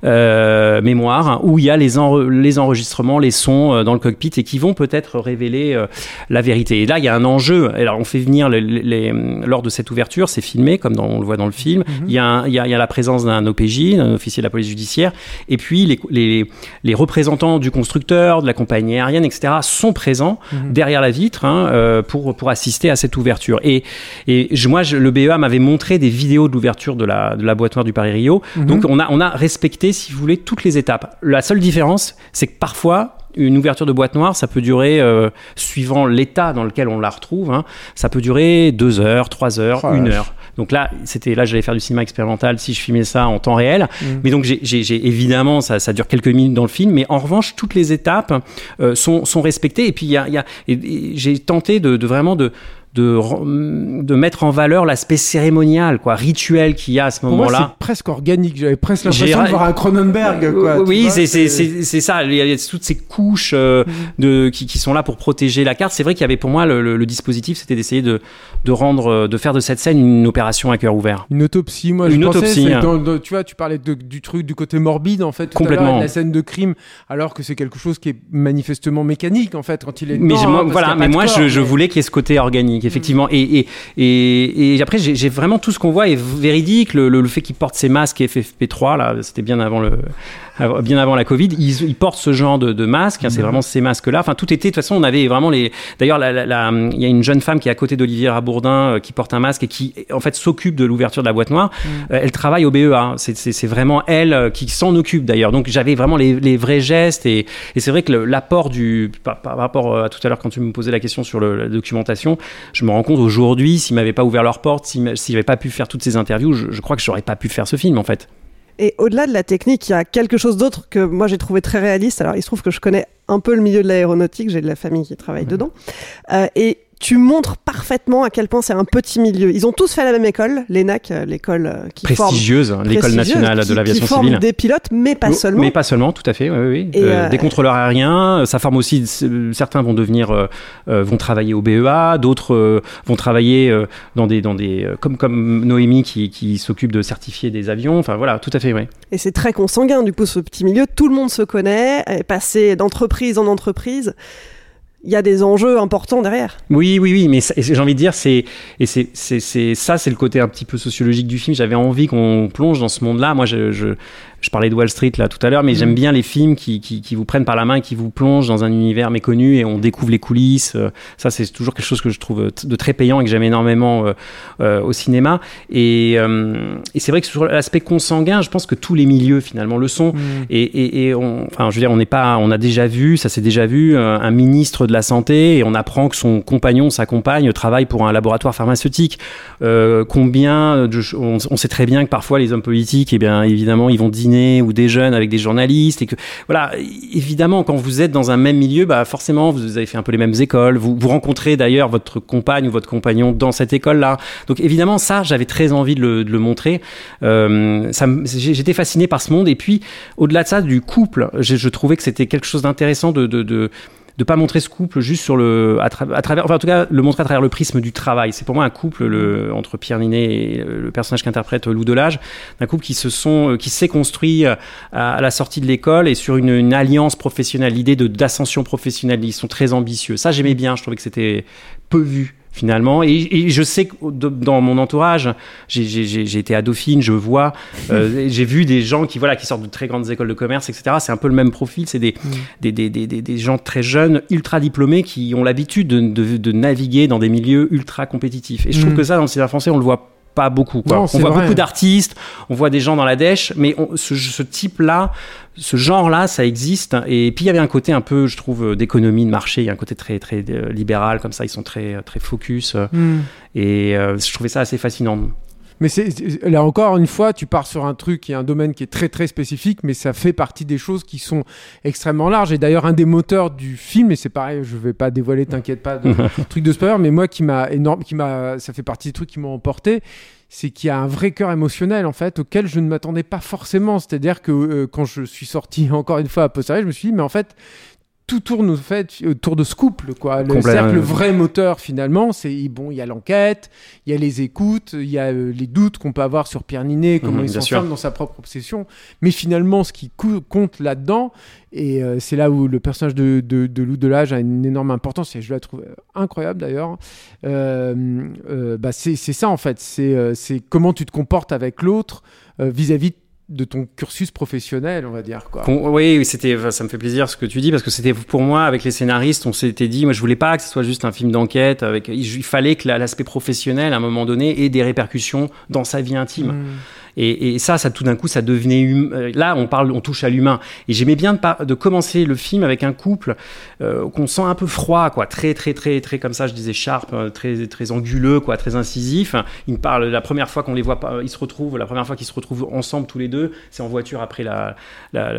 euh, mémoire hein, où il y a les, enre- les enregistrements, les sons euh, dans le cockpit et qui vont peut-être révéler euh, la vérité. Et là, il y a un enjeu. Alors, on fait venir les, les- les- lors de cette ouverture, c'est filmé comme dans- on le voit dans le film. Il y, a un- il y a- il y a la présence d'un OPJ, un officier de la police judiciaire, et puis les, représentants du constructeur, de la compagnie aérienne, etc., sont présents derrière la vitre hein, pour, pour assister à cette ouverture. Et, et je- moi, je- le BEA m'avait montré des vidéos de l'ouverture de la, de la boîte noire du Paris Rio. Donc, on a, on a respecté, si vous voulez, toutes les étapes. La seule différence, c'est que parfois, une ouverture de boîte noire, ça peut durer, euh, suivant l'état dans lequel on la retrouve, hein, ça peut durer deux heures, trois heures, Oh une heure. Donc là, c'était là, j'allais faire du cinéma expérimental si je filmais ça en temps réel. Mm. Mais donc, j'ai, évidemment, ça, ça dure quelques minutes dans le film, mais en revanche, toutes les étapes euh, sont, sont respectées. Et puis, y a, y j'ai tenté de, de vraiment de de, de mettre en valeur l'aspect cérémonial, quoi, rituel qu'il y a à ce moment-là. c'est presque organique. J'avais presque l'impression de voir un Cronenberg, quoi. tu oui, c'est ça. Il y a toutes ces couches euh, de qui, qui sont là pour protéger la carte. C'est vrai qu'il y avait pour moi le, le- le dispositif, c'était d'essayer de de rendre euh, de faire de cette scène une opération à cœur ouvert. Une autopsie, moi Une je pensais, autopsie, c'est hein. dans- dans- tu vois, tu parlais de- du truc, du côté morbide en fait, tout à l'heure, Complètement. de la scène de crime, alors que c'est quelque chose qui est manifestement mécanique en fait quand il est. Mais je- hein, moi, parce voilà, mais moi corps, je, je voulais qu'il y ait ce côté organique, effectivement. Et, et, et, et après, j'ai vraiment tout ce qu'on voit est véridique. Le, le, le fait qu'il porte ses masques FFP3, là, c'était bien avant le, bien avant la Covid. Ils, ils portent ce genre de, de masque. hein, c'est vraiment ces masques-là. Enfin, tout était. De toute façon, on avait vraiment les. D'ailleurs, il y a une jeune femme qui est à côté d'Olivier Rabourdin euh, qui porte un masque et qui, en fait, s'occupe de l'ouverture de la boîte noire. Euh, elle travaille au BEA. hein. C'est- vraiment elle euh, qui s'en occupe d'ailleurs. Donc, j'avais vraiment les, les vrais gestes et, et c'est vrai que l'apport du par, par rapport à tout à l'heure quand tu me posais la question sur le- la documentation, je me rends compte aujourd'hui, s'ils m'avaient pas ouvert leurs portes, s'ils n'avaient pas pu faire toutes ces interviews, je, je crois que j'aurais pas pu faire ce film en fait. Et au-delà de la technique, il y a quelque chose d'autre que moi j'ai trouvé très réaliste. Alors il se trouve que je connais un peu le milieu de l'aéronautique, j'ai de la famille qui travaille dedans. Euh, et tu montres parfaitement à quel point c'est un petit milieu. Ils ont tous fait la même école, l'ENAC, euh, l'école euh, qui prestigieuse, forme, l'école nationale qui, de l'aviation qui forme civile. des pilotes, mais pas seulement. Mais pas seulement, tout à fait. Oui, oui. Et Euh, euh, des contrôleurs aériens, ça forme aussi. Certains vont devenir, euh, vont travailler au BEA, d'autres vont travailler dans des, dans des, comme comme Noémie qui, qui s'occupe de certifier des avions. Enfin voilà, tout à fait, oui. Et c'est très consanguin, du coup, ce petit milieu. Tout le monde se connaît, est passé d'entreprise en entreprise. Il y a des enjeux importants derrière. Oui, oui, oui, mais j'ai envie de dire, c'est et c'est c'est c'est- ça, c'est le côté un petit peu sociologique du film. J'avais envie qu'on plonge dans ce monde-là. Moi, je je parlais de Wall Street là tout à l'heure, mais j'aime bien les films qui, qui qui vous prennent par la main, et qui vous plongent dans un univers méconnu et on découvre les coulisses. Euh, Ça, c'est toujours quelque chose que je trouve t- de très payant et que j'aime énormément euh, euh, au cinéma. Et euh, et c'est vrai que sur l'aspect consanguin, je pense que tous les milieux finalement le sont. Et, et, et on, enfin, je veux dire, on n'est pas, on a déjà vu, ça s'est déjà vu, euh, un ministre de la santé et on apprend que son compagnon, sa compagne, travaille pour un laboratoire pharmaceutique. Euh, combien, de, on, on sait très bien que parfois les hommes politiques, eh bien évidemment, ils vont ou déjeunent avec des journalistes et que voilà, évidemment, quand vous êtes dans un même milieu, bah forcément, vous avez fait un peu les mêmes écoles. Vous, vous rencontrez d'ailleurs votre compagne ou votre compagnon dans cette école-là. Donc évidemment, ça, j'avais très envie de le, montrer. Euh, J'étais fasciné par ce monde. Et puis, au-delà de ça, du couple, je, trouvais que c'était quelque chose d'intéressant de, de de pas montrer ce couple juste sur le à, tra- à travers enfin en tout cas le montrer à travers le prisme du travail. C'est pour moi un couple le, entre Pierre Ninet et le personnage qu'interprète Lou Delage un couple qui se sont euh, qui s'est construit euh, à, à la sortie de l'école et sur une, une alliance professionnelle l'idée de d'ascension professionnelle. Ils sont très ambitieux. Ça j'aimais bien. Je trouvais que c'était peu vu finalement. Et, et je sais que dans mon entourage j'ai- été à Dauphine je vois euh, j'ai vu des gens qui voilà qui sortent de très grandes écoles de commerce etc c'est un peu le même profil. C'est des, des, des, des, des, des gens très jeunes ultra diplômés qui ont l'habitude de, de, de naviguer dans des milieux ultra compétitifs. Et je trouve Mm. que ça dans le cinéma français on le voit pas beaucoup quoi. Non, on voit vrai. beaucoup d'artistes on voit des gens dans la dèche mais on- ce, ce type là ce genre là ça existe et puis il y avait un côté un peu je trouve euh, d'économie de marché il y a un côté très très euh, libéral comme ça ils sont très très focus euh, Mm. et euh, je trouvais ça assez fascinant Mais c'est là encore une fois, tu pars sur un truc qui est un domaine qui est très très spécifique, mais ça fait partie des choses qui sont extrêmement larges. Et d'ailleurs, un des moteurs du film, et c'est pareil, je vais pas dévoiler, t'inquiète pas, de truc de spoiler, mais moi qui m'a énorme, qui m'a, ça fait partie des trucs qui m'ont emporté. C'est qu'il y a un vrai cœur émotionnel en fait auquel je ne m'attendais pas forcément. C'est-à-dire que euh, quand je suis sorti encore une fois à posteriori, je me suis dit mais en fait tout tourne au fait autour de ce couple quoi. Le, que le vrai moteur finalement, c'est bon, il y a l'enquête, il y a les écoutes, il y a euh, les doutes qu'on peut avoir sur Pierre Ninet, comment Mhm, il s'enferme dans sa propre obsession. Mais finalement, ce qui compte là-dedans, et euh, c'est là où le personnage de, de, de Lou Delage a une énorme importance, et je la trouve euh, incroyable d'ailleurs, euh, bah c'est ça en fait, c'est comment tu te comportes avec l'autre vis-à-vis de ton cursus professionnel, on va dire. Quoi. Con- Oui, c'était, ça me fait plaisir ce que tu dis parce que c'était pour moi avec les scénaristes, on s'était dit, moi je voulais pas que ce soit juste un film d'enquête. Avec, il, il fallait que la- l'aspect professionnel à un moment donné ait des répercussions dans sa vie intime. Mm. Et, ça, ça tout d'un coup, ça devenait hum- euh, là, on parle, on touche à l'humain. Et j'aimais bien de, commencer le film avec un couple euh, qu'on sent un peu froid, quoi, très très très très comme ça, je disais sharp, euh, très très anguleux, quoi, très incisif. Ils me parlent la première fois qu'on les voit ils se retrouvent, la première fois qu'ils se retrouvent ensemble tous les deux, c'est en voiture après la,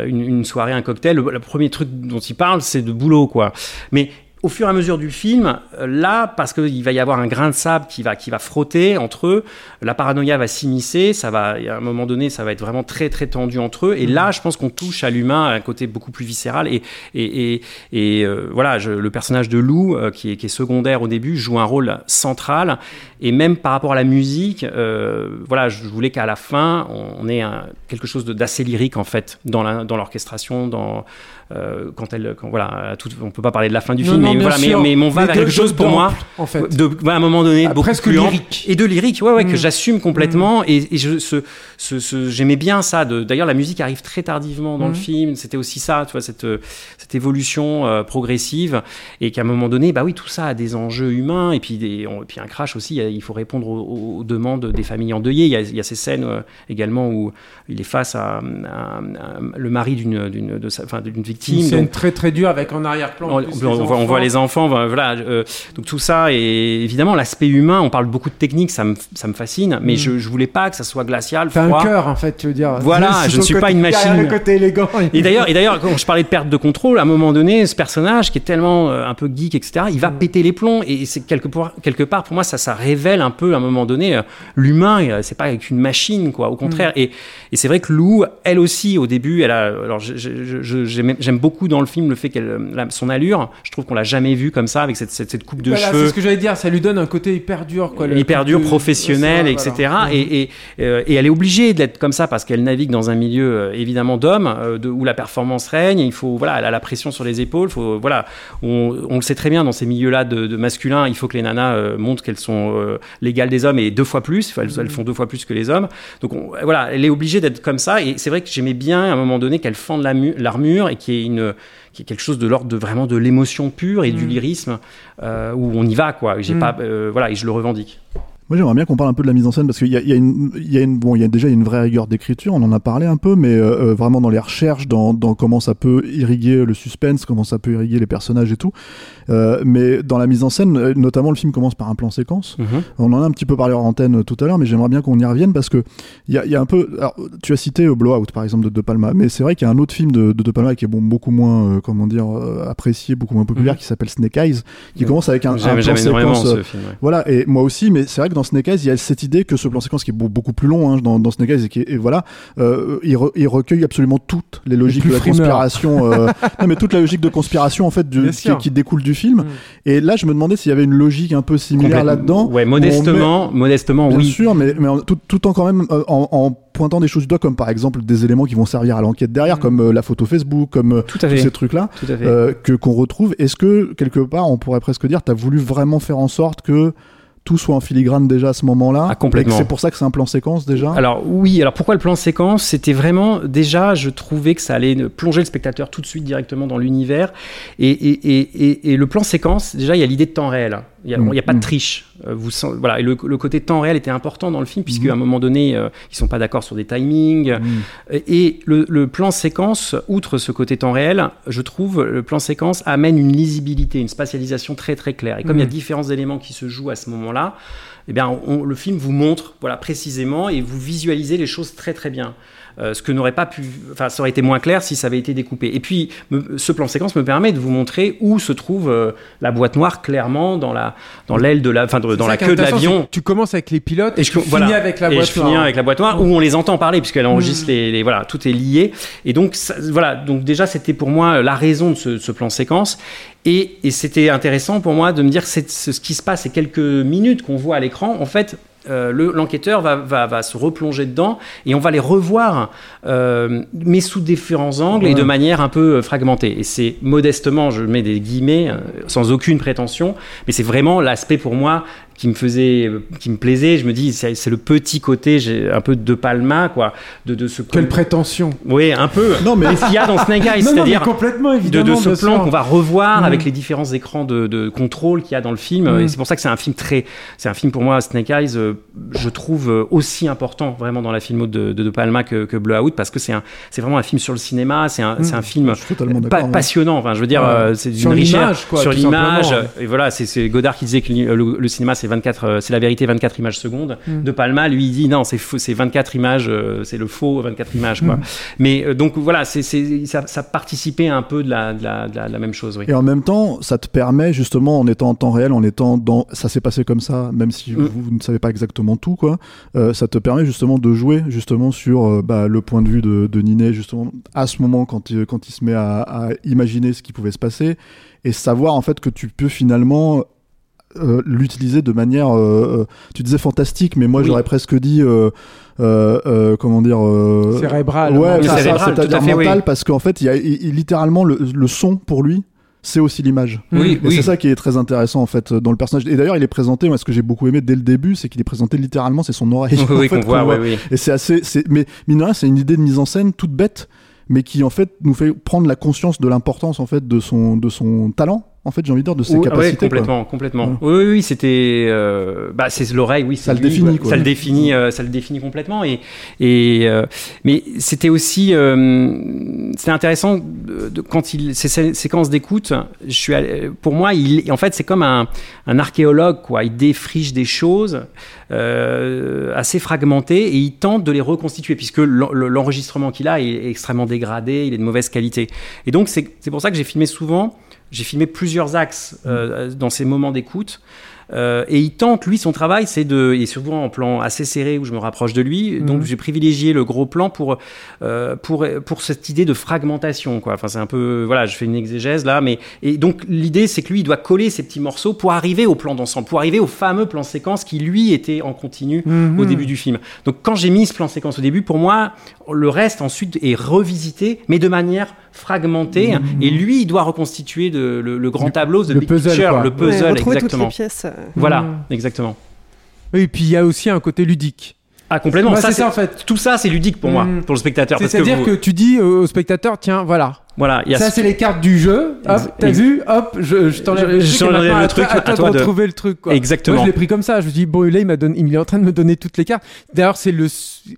une soirée, un cocktail. Le, le premier truc dont ils parlent, c'est de boulot, quoi. Mais au fur et à mesure du film, euh, là, parce qu'il va y avoir un grain de sable qui va, qui va frotter entre eux, la paranoïa va s'immiscer, ça va, à un moment donné, ça va être vraiment très, très tendu entre eux. Et là, je pense qu'on touche à l'humain, à un côté beaucoup plus viscéral. Et, et, et, et, euh, voilà, je- le personnage de Lou, euh, qui, est, qui est secondaire au début, joue un rôle central. Et même par rapport à la musique, euh, voilà, je voulais qu'à la fin, on, ait un- quelque chose d'assez lyrique, en fait, dans la- dans l'orchestration, dans, euh, quand elle, quand, voilà, tout, on peut pas parler de la fin du Non, film, non, mais voilà, mais, mais, on va vers de- quelque chose pour moi, en fait. de, à un moment donné, Ah, beaucoup presque plus lyrique. et de lyrique, ouais, ouais, que Mm. j'assume complètement, et, et je, ce, ce, ce- j'aimais bien ça. D'ailleurs, la musique arrive très tardivement dans Mm. le film. C'était aussi ça, tu vois, cette, euh, cette évolution euh, progressive, et qu'à un moment donné, bah oui, tout ça a des enjeux humains, et puis, des, on- et puis un crash aussi. il faut répondre aux, aux demandes des familles endeuillées. Il y a, il y a ces scènes euh, également où il est face à, à- à- le mari d'une, d'une, de sa- enfin, d'une victime. Une scène donc- très très dure avec en arrière-plan. on, voit, on enfants, voit les enfants, voilà. euh, donc tout ça et évidemment l'aspect humain. On parle beaucoup de technique, ça me ça me fascine, mais Mm. je, je voulais pas que ça soit glacial, T'as un cœur en fait, tu veux dire. Voilà, je ne suis côté- pas une machine. Le côté élégant. Et d'ailleurs, et d'ailleurs, quand je parlais de perte de contrôle, à un moment donné, ce personnage qui est tellement euh, un peu geek, etc., il va péter les plombs. Et c'est quelque part, quelque part, pour moi, ça, ça révèle un peu, à un moment donné, euh, l'humain. euh, C'est pas avec une machine, quoi. Au contraire. Et, et c'est vrai que Lou, elle aussi, au début, elle a. Alors, j'aime beaucoup dans le film le fait qu'elle, euh, son allure. Je trouve qu'on l'a jamais vue comme ça, avec cette, cette, cette coupe de Voilà, cheveux c'est ce que j'allais dire. Ça lui donne un côté hyper dur, quoi. hyper dur, professionnel, etc. voilà. Et, et, euh, et elle est obligée d'être comme ça parce qu'elle navigue dans un milieu euh, évidemment d'hommes euh, où la performance règne. Il faut voilà, elle a la pression sur les épaules. Faut voilà, on, on le sait très bien dans ces milieux-là de, de masculins. Il faut que les nanas montrent qu'elles sont l'égale des hommes et deux fois plus. Elles, elles font deux fois plus que les hommes. Donc on- voilà, elle est obligée d'être comme ça. Et c'est vrai que j'aimais bien à un moment donné qu'elle fende la mu- l'armure et qu'il ait une qui est quelque chose de l'ordre de vraiment de l'émotion pure et du Mm. lyrisme euh, où on y va quoi. J'ai Mm. pas euh, voilà et je le revendique. Moi, j'aimerais bien qu'on parle un peu de la mise en scène parce qu'il y a, y a une, y a une, bon, il y a déjà une vraie rigueur d'écriture. On en a parlé un peu, mais euh, euh, vraiment dans les recherches, dans, dans comment ça peut irriguer le suspense, comment ça peut irriguer les personnages et tout. Euh, mais dans la mise en scène, notamment, le film commence par un plan séquence. Mhm. On en a un petit peu parlé en antenne tout à l'heure, mais j'aimerais bien qu'on y revienne parce que il y a, il y a un peu. Alors, tu as cité Blowout par exemple de De Palma, mais c'est vrai qu'il y a un autre film de De, de Palma qui est bon, beaucoup moins, euh, comment dire, apprécié, beaucoup moins populaire, qui s'appelle Snake Eyes, qui Mhm. commence avec un, un plan séquence. ce film, ouais. Voilà, et moi aussi, mais c'est vrai que dans Snake Eyes, il y a cette idée que ce plan séquence qui est beau- beaucoup plus long hein, dans, dans Snake Eyes et qui et voilà, euh, il, re- il recueille absolument toutes les logiques de la frimeur. conspiration. euh, non, mais toute la logique de conspiration en fait du- Bien qui, qui découle du film. Et là, je me demandais s'il y avait une logique un peu similaire là-dedans. Ouais, modestement, modestement, Bien oui. sûr, mais, mais en- tout, tout en quand même euh, en, en pointant des choses du doigt, comme par exemple des éléments qui vont servir à l'enquête derrière, comme euh, la photo Facebook, comme euh, Mm. Tout à tous fait. ces trucs-là, euh, que qu'on retrouve. Est-ce que quelque part, on pourrait presque dire, tu as voulu vraiment faire en sorte que tout soit en filigrane déjà à ce moment-là Ah, complètement. C'est pour ça que c'est un plan séquence déjà? Alors oui, alors pourquoi le plan séquence? C'était vraiment déjà, je trouvais que ça allait plonger le spectateur tout de suite directement dans l'univers. Et, et, et, et, et le plan séquence, déjà, il y a l'idée de temps réel. Il n'y a, a pas de mm. triche. Euh, Vous sent- voilà, et le, le côté temps réel était important dans le film, puisqu'à Mhm. un moment donné, euh, ils sont pas d'accord sur des timings. Et, et le, le plan séquence, outre ce côté temps réel, je trouve le plan séquence amène une lisibilité, une spatialisation très très claire. Et comme il y a Mhm. différents éléments qui se jouent à ce moment-là, eh bien, on- le film vous montre voilà, précisément et vous visualisez les choses très très bien. Euh, ce que n'aurait pas pu, enfin, ça aurait été moins clair si ça avait été découpé. Et puis, me- ce plan séquence me permet de vous montrer où se trouve euh, la boîte noire clairement dans la, dans l'aile de la, enfin, dans la queue de l'avion. Tu commences avec les pilotes et, Et tu je, finis avec la Et boîte je finis noire. avec la boîte noire où on les entend parler puisqu'elle enregistre Mm. les, les- voilà tout est lié et donc ça- voilà donc déjà c'était pour moi la raison de ce, ce plan séquence et, et c'était intéressant pour moi de me dire que ce qui se passe ces quelques minutes qu'on voit à l'écran en fait euh, le- l'enquêteur va, va, va se replonger dedans et on va les revoir, euh, mais sous différents angles et de manière un peu euh, fragmentée. Et c'est modestement, je mets des guillemets, sans aucune prétention, mais c'est vraiment l'aspect pour moi qui me faisait, qui me plaisait. Je me dis, c'est le petit côté, j'ai un peu de Palma, quoi, de, de ce. Quelle prétention Oui, un peu. Non, mais- ce qu'il y a dans Snake Eyes, c'est-à-dire complètement, de, évidemment, de ce plan qu'on va revoir Mm. avec les différents écrans de, de contrôle qu'il y a dans le film. Mm. Et c'est pour ça que c'est un film très, c'est un film pour moi Snake Eyes, euh, je trouve euh, aussi important vraiment dans la filmo de de, de Palma que, que Blowout parce que c'est un, c'est vraiment un film sur le cinéma, c'est un, Mm. c'est un film pa- d'accord. ouais. passionnant. Enfin, je veux dire, Ouais. euh, c'est Sur d'une richesse l'image, quoi, sur l'image. Et voilà, c'est- c'est Godard qui disait que le, le cinéma c'est 24, euh, c'est la vérité 24 images secondes. Mm. De Palma, lui, il dit non, c'est faux, c'est 24 images, euh, c'est le faux 24 images, quoi. Mm. Mais euh, donc voilà, c'est, c'est, ça, ça participait un peu de la, de la, de la, de la même chose, oui. Et en même temps, ça te permet justement, en étant en temps réel, en étant dans, ça s'est passé comme ça, même si Mm. vous, vous ne savez pas exactement tout, quoi. euh, ça te permet justement de jouer justement sur euh, bah, le point de vue de, de Ninet justement à ce moment quand il, quand il se met à, à imaginer ce qui pouvait se passer et savoir en fait que tu peux finalement euh, l'utiliser de manière, euh, euh, tu disais fantastique, mais moi Oui. j'aurais presque dit, euh, euh, euh, comment dire, euh, Cérébral. ouais, c'est-à-dire fait, oui. parce qu'en fait, il y a il- il- littéralement le, le son pour lui. C'est aussi l'image. Oui, Et oui. c'est ça qui est très intéressant en fait dans le personnage. Et d'ailleurs, il est présenté. Moi, ce que j'ai beaucoup aimé dès le début, c'est qu'il est présenté littéralement, c'est son oreille. Oui, en fait, qu'on voit, qu'on oui, oui. Et c'est assez. c'est- Mais mine de rien, c'est une idée de mise en scène toute bête, mais qui en fait nous fait prendre la conscience de l'importance en fait de son de son talent en fait, j'ai envie de dire, de ses Oui, capacités. ouais, complètement, quoi. complètement. Oui, oui, oui, c'était, euh, bah, c'est l'oreille, oui, Ça le lui, définit, quoi. Ça le définit, euh, ça le définit complètement. Et, et euh, mais c'était aussi, c'était intéressant de, de- quand il ces sé- séquences d'écoute. Je suis, allé- pour moi, il, en fait, c'est comme un, un archéologue, quoi. Il défriche des choses assez fragmentées et il tente de les reconstituer puisque l'en- l'enregistrement qu'il a est extrêmement dégradé, il est de mauvaise qualité. Et donc, c'est c'est pour ça que j'ai filmé souvent. J'ai filmé plusieurs axes euh, dans ces moments d'écoute. Euh, et il tente, lui, son travail, c'est de, et souvent en plan assez serré où je me rapproche de lui. Donc j'ai privilégié le gros plan pour euh, pour pour cette idée de fragmentation, quoi. Enfin c'est un peu, voilà, je fais une exégèse là, mais et donc l'idée c'est que lui il doit coller ces petits morceaux pour arriver au plan d'ensemble, pour arriver au fameux plan séquence qui lui était en continu Mhm. au début du film. Donc quand j'ai mis ce plan séquence au début, pour moi le reste ensuite est revisité, mais de manière fragmentée. Et lui il doit reconstituer de- le, le grand tableau, de le big puzzle, picture, quoi. le Ouais, puzzle toutes exactement. les pièces. Euh. Voilà, Mhm. exactement. Oui, et puis il y a aussi un côté ludique. Ah complètement. Ça, c'est en fait. Tout ça c'est ludique pour moi, Mhm. pour le spectateur. C'est-à-dire vous- que, tu dis au au spectateur, tiens, voilà. voilà, il y a Ça, ce- c'est les cartes du jeu. Hop, Ex- t'as ex- vu Hop, je, je t'enlève Je- le je truc. à truc, toi- à toi de de- retrouver le truc. Quoi. Exactement. Moi, je l'ai pris comme ça. Je me dis, bon, là, il m'a donné, il est en train de me donner toutes les cartes. D'ailleurs, c'est le,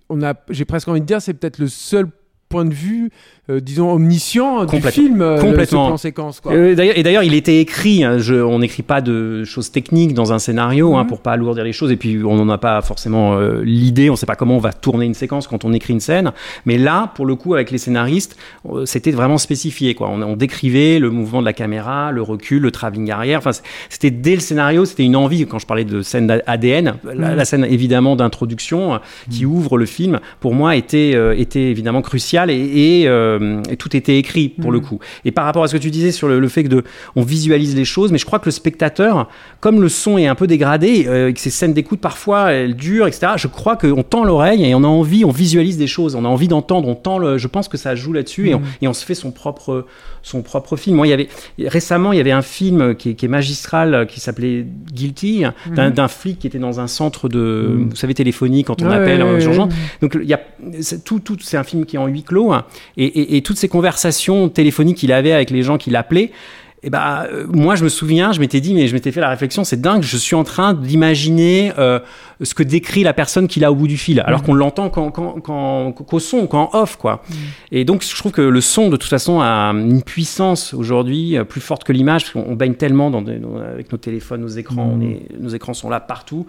on a, j'ai presque envie de dire, c'est peut-être le seul point de vue, euh, disons, omniscient du film, euh, Complètement. plan séquence. Quoi. Euh, et d'ailleurs, il était écrit. hein, je- on n'écrit pas de choses techniques dans un scénario hein, Mhm. pour pas alourdir les choses. Et puis, on n'en a pas forcément l'idée. On sait pas comment on va tourner une séquence quand on écrit une scène. Mais là, pour le coup, avec les scénaristes, c'était vraiment spécifié. Quoi. On, on décrivait le mouvement de la caméra, le recul, le travelling arrière. Enfin, c'était dès le scénario. C'était une envie. Quand je parlais de scène ADN, la, Mhm. la scène évidemment d'introduction qui ouvre le film, pour moi, était était évidemment cruciale et, et, euh, et tout était écrit pour le Mhm. coup. Et par rapport à ce que tu disais sur le, le fait que de, on visualise les choses, mais je crois que le spectateur, comme le son est un peu dégradé, euh, que ces scènes d'écoute parfois elles durent, etc. Je crois qu'on tend l'oreille et on a envie, on visualise des choses, on a envie d'entendre, on tend le. Je pense que ça joue là-dessus et, on, et on se fait son propre son propre film. Moi, il y avait récemment, il y avait un film qui est, qui est magistral qui s'appelait Guilty d'un Mhm. d'un flic qui était dans un centre de, vous savez, téléphonie quand on Ouais, appelle ouais, euh, ouais. Donc il y a c'est tout, tout c'est un film qui est en huis clos hein, et, et- et toutes ces conversations téléphoniques qu'il avait avec les gens qu'il appelait. Et bah, euh, moi, je me souviens, je m'étais dit, mais je m'étais fait la réflexion, c'est dingue, je suis en train d'imaginer euh, ce que décrit la personne qu'il a au bout du fil, alors qu'on l'entend qu'en- qu'en- qu'en- qu'au son, qu'en off, quoi. Et donc, je trouve que le son, de toute façon, a une puissance aujourd'hui euh, plus forte que l'image, parce qu'on on baigne tellement dans des- dans- avec nos téléphones, nos écrans, on est- nos écrans sont là partout.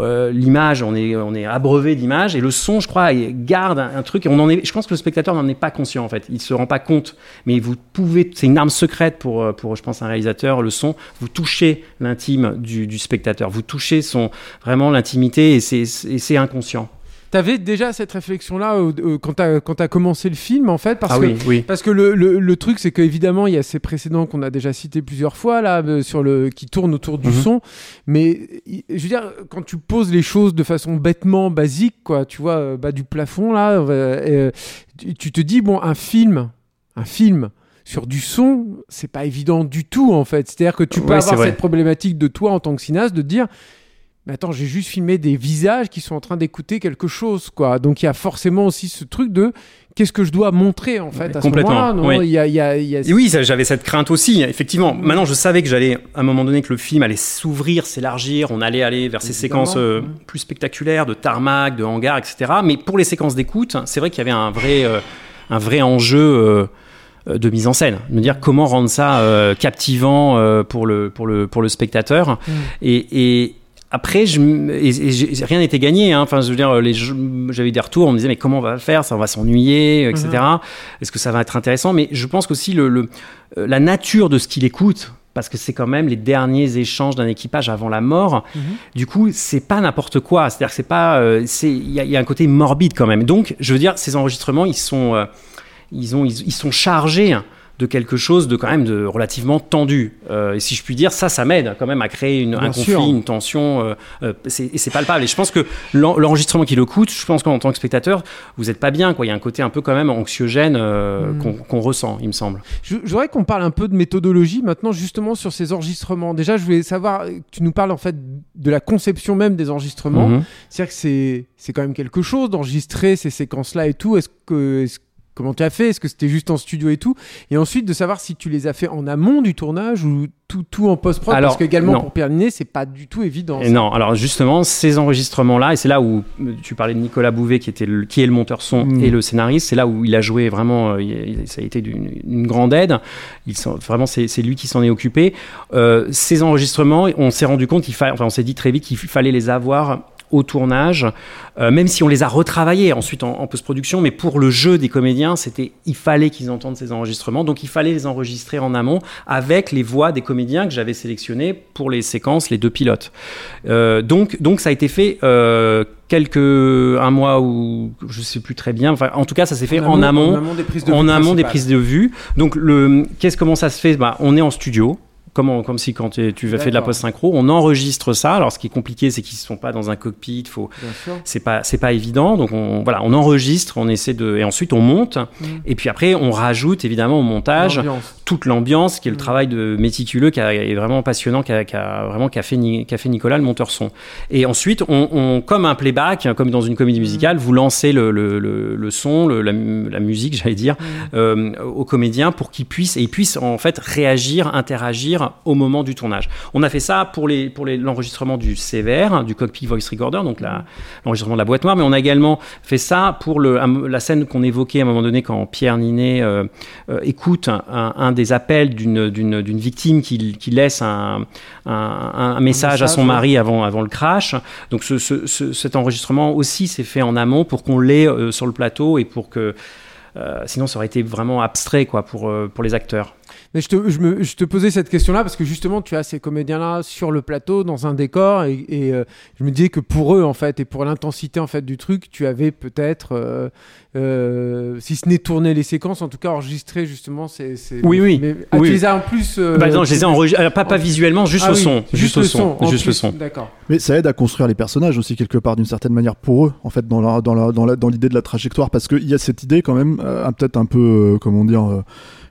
Euh, l'image, on est, on est abreuvé d'images, et le son, je crois, garde un, truc. Et on en est, je pense que le spectateur n'en est pas conscient, en fait. Il se rend pas compte, mais vous pouvez, c'est une arme secrète pour, euh, pour, je pense, un réalisateur. Le son, vous touchez l'intime du, du spectateur, vous touchez son vraiment l'intimité, et c'est inconscient. T'avais déjà cette réflexion-là euh, euh, quand t'as quand t'as commencé le film, en fait, parce ah que oui, oui. Parce que le, le, le truc, c'est qu'évidemment, il y a ces précédents qu'on a déjà cités plusieurs fois, là, euh, sur le, qui tournent autour du Mhm. son. Mais je veux dire, quand tu poses les choses de façon bêtement basique, quoi, tu vois, bas du plafond, là, euh, tu, tu te dis, bon, un film, un film sur du son, c'est pas évident du tout, en fait. C'est-à-dire que tu peux Ouais, avoir cette problématique de toi, en tant que cinéaste, de te dire, mais attends, j'ai juste filmé des visages qui sont en train d'écouter quelque chose, quoi. Donc il y a forcément aussi ce truc de qu'est-ce que je dois montrer, en fait, à ce Complètement, moment-là. oui. Il y a, il y a- il y a- Et oui, j'avais cette crainte aussi, effectivement. Maintenant, je savais que j'allais, à un moment donné, que le film allait s'ouvrir, s'élargir, on allait aller vers ces séquences euh, plus spectaculaires, de tarmac, de hangar, etc. Mais pour les séquences d'écoute, c'est vrai qu'il y avait un vrai, euh, un vrai enjeu euh, de mise en scène. De me dire comment rendre ça euh, captivant euh, pour, le, pour, le, pour le spectateur. Et, et après, je, et, rien n'était gagné. Hein. Enfin, je veux dire, j'avais des retours, on me disait mais comment on va faire? Ça va s'ennuyer, etc. Est-ce que ça va être intéressant? Mais je pense qu'aussi le, le- euh, la nature de ce qu'il écoute. Parce que c'est quand même les derniers échanges d'un équipage avant la mort. Du coup, c'est pas n'importe quoi. C'est-à-dire que c'est pas, euh, c'est, il y, a- il y a un côté morbide quand même. Donc, je veux dire, ces enregistrements, ils sont, euh, ils ont, ils, ils sont chargés de quelque chose de quand même de relativement tendu. Euh, et si je puis dire, ça, ça m'aide quand même à créer une, un conflit, une tension. euh, euh, c'est- et c'est palpable. Et je pense que l'en- l'enregistrement qui le coûte, je pense qu'en tant que spectateur, vous n'êtes pas bien. Quoi. Il y a un côté un peu quand même anxiogène euh, Mm. qu'on qu'on ressent, il me semble. Je, je voudrais qu'on parle un peu de méthodologie maintenant, justement, sur ces enregistrements. Déjà, je voulais savoir, euh, tu nous parles en fait de la conception même des enregistrements. Mhm. C'est-à-dire que c'est, c'est quand même quelque chose d'enregistrer ces séquences-là et tout. Est-ce que, est-ce- comment tu as fait, est-ce que c'était juste en studio et tout, et ensuite de savoir si tu les as fait en amont du tournage ou tout, tout en post-prod, parce qu'également pour Pierre Ninet, c'est pas du tout évident. Et non, alors justement, ces enregistrements-là, et c'est là où euh, tu parlais de Nicolas Bouvet, qui, était le- qui est le monteur son Mm. et le scénariste, c'est là où il a joué vraiment, euh, il- ça a été d'une une grande aide. Il vraiment, c'est c'est lui qui s'en est occupé. Euh, ces enregistrements, on s'est rendu compte qu'il fallait, enfin, on s'est dit très vite qu'il fallait les avoir au tournage, euh, même si on les a retravaillés ensuite en, en post-production, mais pour le jeu des comédiens, c'était, il fallait qu'ils entendent ces enregistrements, donc il fallait les enregistrer en amont avec les voix des comédiens que j'avais sélectionnés pour les séquences, les deux pilotes. Euh, donc, donc ça a été fait euh, quelques un mois ou je sais plus très bien. Enfin, en tout cas, ça s'est fait en, amont, en amont des prises de vue amont des prises de vue. Donc, le qu'est-ce comment ça se fait? Bah, on est en studio. Comme, si quand tu faire de la D'accord. post-synchro, on enregistre ça. Alors, ce qui est compliqué, c'est qu'ils ne sont pas dans un cockpit. Faut, c'est pas c'est pas évident donc on voilà on enregistre on essaie de et ensuite on monte et puis après on rajoute évidemment au montage L'ambiance. toute l'ambiance qui est le travail de méticuleux qui est vraiment passionnant qu'a qu'a vraiment qu'a fait, Ni- qu'a fait Nicolas le monteur son et ensuite on, on- comme un playback comme dans une comédie musicale vous lancez le, le, le, le son la musique j'allais dire euh, aux comédiens pour qu'ils puissent et ils puissent en fait réagir interagir au moment du tournage on a fait ça pour les pour les- l'enregistrement du CVR hein, du cockpit voice recorder donc l'enregistrement de la boîte noire mais on a également fait ça pour le, la scène qu'on évoquait à un moment donné quand Pierre Ninet euh, euh, écoute un, des appels d'une, victime qui, qui laisse un, un, un message à son mari avant, avant le crash. Donc ce, ce- ce- cet enregistrement aussi s'est fait en amont pour qu'on l'ait euh, sur le plateau et pour que... sinon ça aurait été vraiment abstrait quoi, pour, pour les acteurs. Mais je te, je, me, je te posais cette question-là parce que justement, tu as ces comédiens-là sur le plateau, dans un décor, et, et, euh, je me disais que pour eux, en fait, et pour l'intensité en fait du truc, tu avais peut-être, euh, euh, si ce n'est tourné les séquences, en tout cas enregistré justement ces. ces- Oui, oui. Mais, ah, Oui. tu les as en plus. euh, Bah non, je les ai enregistrés, pas, pas visuellement, juste Ah le oui, son. juste le le son. son, en Juste le son. D'accord. Mais ça aide à construire les personnages aussi quelque part d'une certaine manière pour eux, en fait, dans la, dans la, dans la, dans l'idée de la trajectoire, parce qu'il y a cette idée quand même, euh, peut-être un peu, euh, comment dire, euh,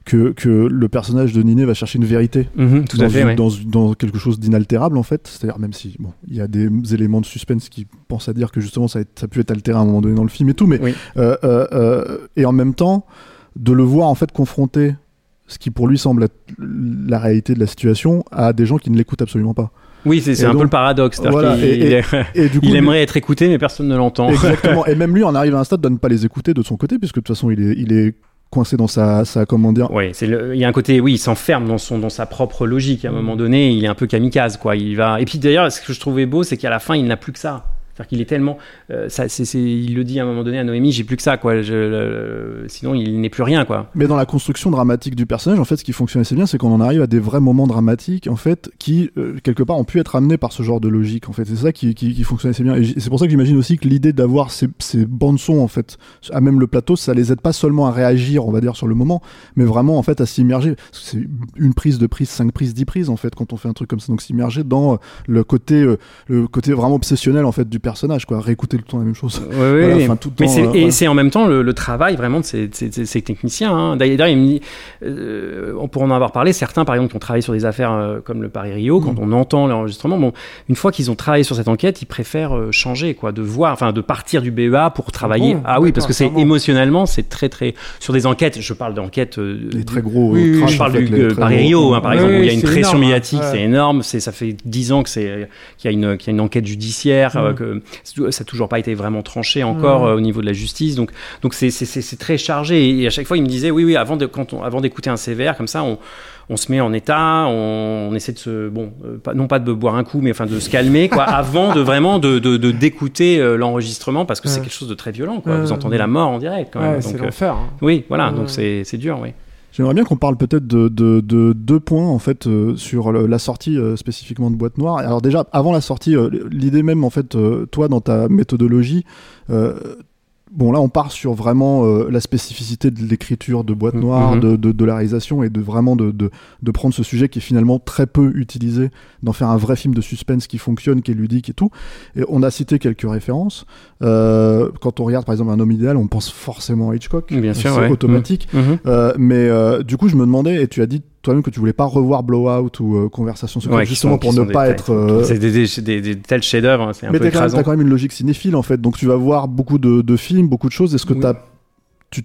que, que le personnage de Niné va chercher une vérité. Mhm, tout dans, à fait, une- ouais. dans, dans quelque chose d'inaltérable en fait, c'est-à-dire même si bon, il y a des éléments de suspense qui pensent à dire que justement ça a, ça a pu être altéré à un moment donné dans le film et tout, mais Oui. euh, euh, euh, et en même temps de le voir en fait confronter ce qui pour lui semble être la réalité de la situation à des gens qui ne l'écoutent absolument pas. Oui, c'est un peu le paradoxe. voilà, et- il, et- est- et du coup, il lui- aimerait être écouté, mais personne ne l'entend. Exactement. et même lui en arrive à un stade de ne pas les écouter de son côté, puisque de toute façon il est, il est coincé dans sa, sa comment dire. Oui, c'est il y a un côté, oui, il s'enferme dans son, dans sa propre logique. À un moment donné, il est un peu kamikaze, quoi. Il va. Et puis d'ailleurs, ce que je trouvais beau, c'est qu'à la fin, il n'a plus que ça. C'est-à-dire qu'il est tellement, euh, ça, c'est- il le dit à un moment donné à Noémie, j'ai plus que ça, quoi. Sinon, il n'est plus rien, quoi. Mais dans la construction dramatique du personnage, en fait, ce qui fonctionne assez bien, c'est qu'on en arrive à des vrais moments dramatiques, en fait, qui euh, quelque part ont pu être amenés par ce genre de logique. En fait, c'est ça qui, qui, qui fonctionne assez bien. Et c'est pour ça que j'imagine aussi que l'idée d'avoir ces, ces bandes son, en fait, à même le plateau, ça les aide pas seulement à réagir, on va dire, sur le moment, mais vraiment, en fait, à s'immerger. C'est une prise, deux prises, cinq prises, dix prises, en fait, quand on fait un truc comme ça. Donc s'immerger dans le côté, euh, le côté vraiment obsessionnel, en fait, du personnage, quoi. Réécouter tout le temps la même chose. Oui, oui, Voilà, oui. enfin, tout le Mais temps, c'est, euh, et c'est en même temps le, le travail vraiment de ces, ces- ces- ces techniciens. hein. D'ailleurs, il me dit, euh, on pourra en avoir parlé, certains par exemple qui ont travaillé sur des affaires euh, comme le Paris-Rio, Mm. quand on entend l'enregistrement, bon, une fois qu'ils ont travaillé sur cette enquête, ils préfèrent euh, changer, quoi, de voir, enfin de partir du BEA pour travailler. bon ah oui, parce que c'est émotionnellement, c'est très très. Sur des enquêtes, je parle d'enquêtes. Les très gros. Oui, je en parle fait, du Paris-Rio, hein, par exemple, où il y a une pression énorme, médiatique, ouais. c'est énorme. C'est, ça fait dix ans que c'est, qu'il y a une, qu'il y a une enquête judiciaire, Mm. Que ça n'a toujours pas été vraiment tranché encore Mm. euh, au niveau de la justice. Donc, donc c'est, c'est, c'est, c'est très chargé. Et à chaque fois, il me disait, oui, oui, avant, de, quand on, avant d'écouter un CVR comme ça, on, on se met en état, on, on essaie de se, bon, euh, pas, non pas de boire un coup, mais enfin de se calmer, quoi, avant de vraiment de, de, de- d'écouter euh, l'enregistrement, parce que c'est quelque chose de très violent, quoi. Ouais. Vous entendez la mort en direct, quand même. Ouais, Donc, c'est euh, l'enfer. hein. oui, voilà, donc c'est, c'est dur, oui. J'aimerais bien qu'on parle peut-être de, de, de deux points en fait euh, sur la sortie euh, spécifiquement de Boîte Noire. Alors déjà avant la sortie, euh, l'idée même en fait, toi dans ta méthodologie, bon là on part sur vraiment euh, la spécificité de l'écriture de Boîte Mhm. Noire, de, de, de la réalisation et de vraiment de, de, de prendre ce sujet qui est finalement très peu utilisé, d'en faire un vrai film de suspense qui fonctionne, qui est ludique et tout. Et on a cité quelques références. Euh, quand on regarde par exemple un homme idéal, on pense forcément à Hitchcock. Bien sûr, c'est ouais. automatique. Mhm. Euh, mais euh, du coup, je me demandais, et tu as dit toi-même que tu voulais pas revoir Blowout ou euh, Conversation secrète, Ouais, justement sont- pour ne pas être. euh, C'est des, des, des, des tels chefs-d'œuvre, hein, c'est un mais peu t'as quand, même- écrasant. t'as quand même une logique cinéphile en fait, donc tu vas voir beaucoup de, de films, beaucoup de choses. Est-ce que Oui. t'as tu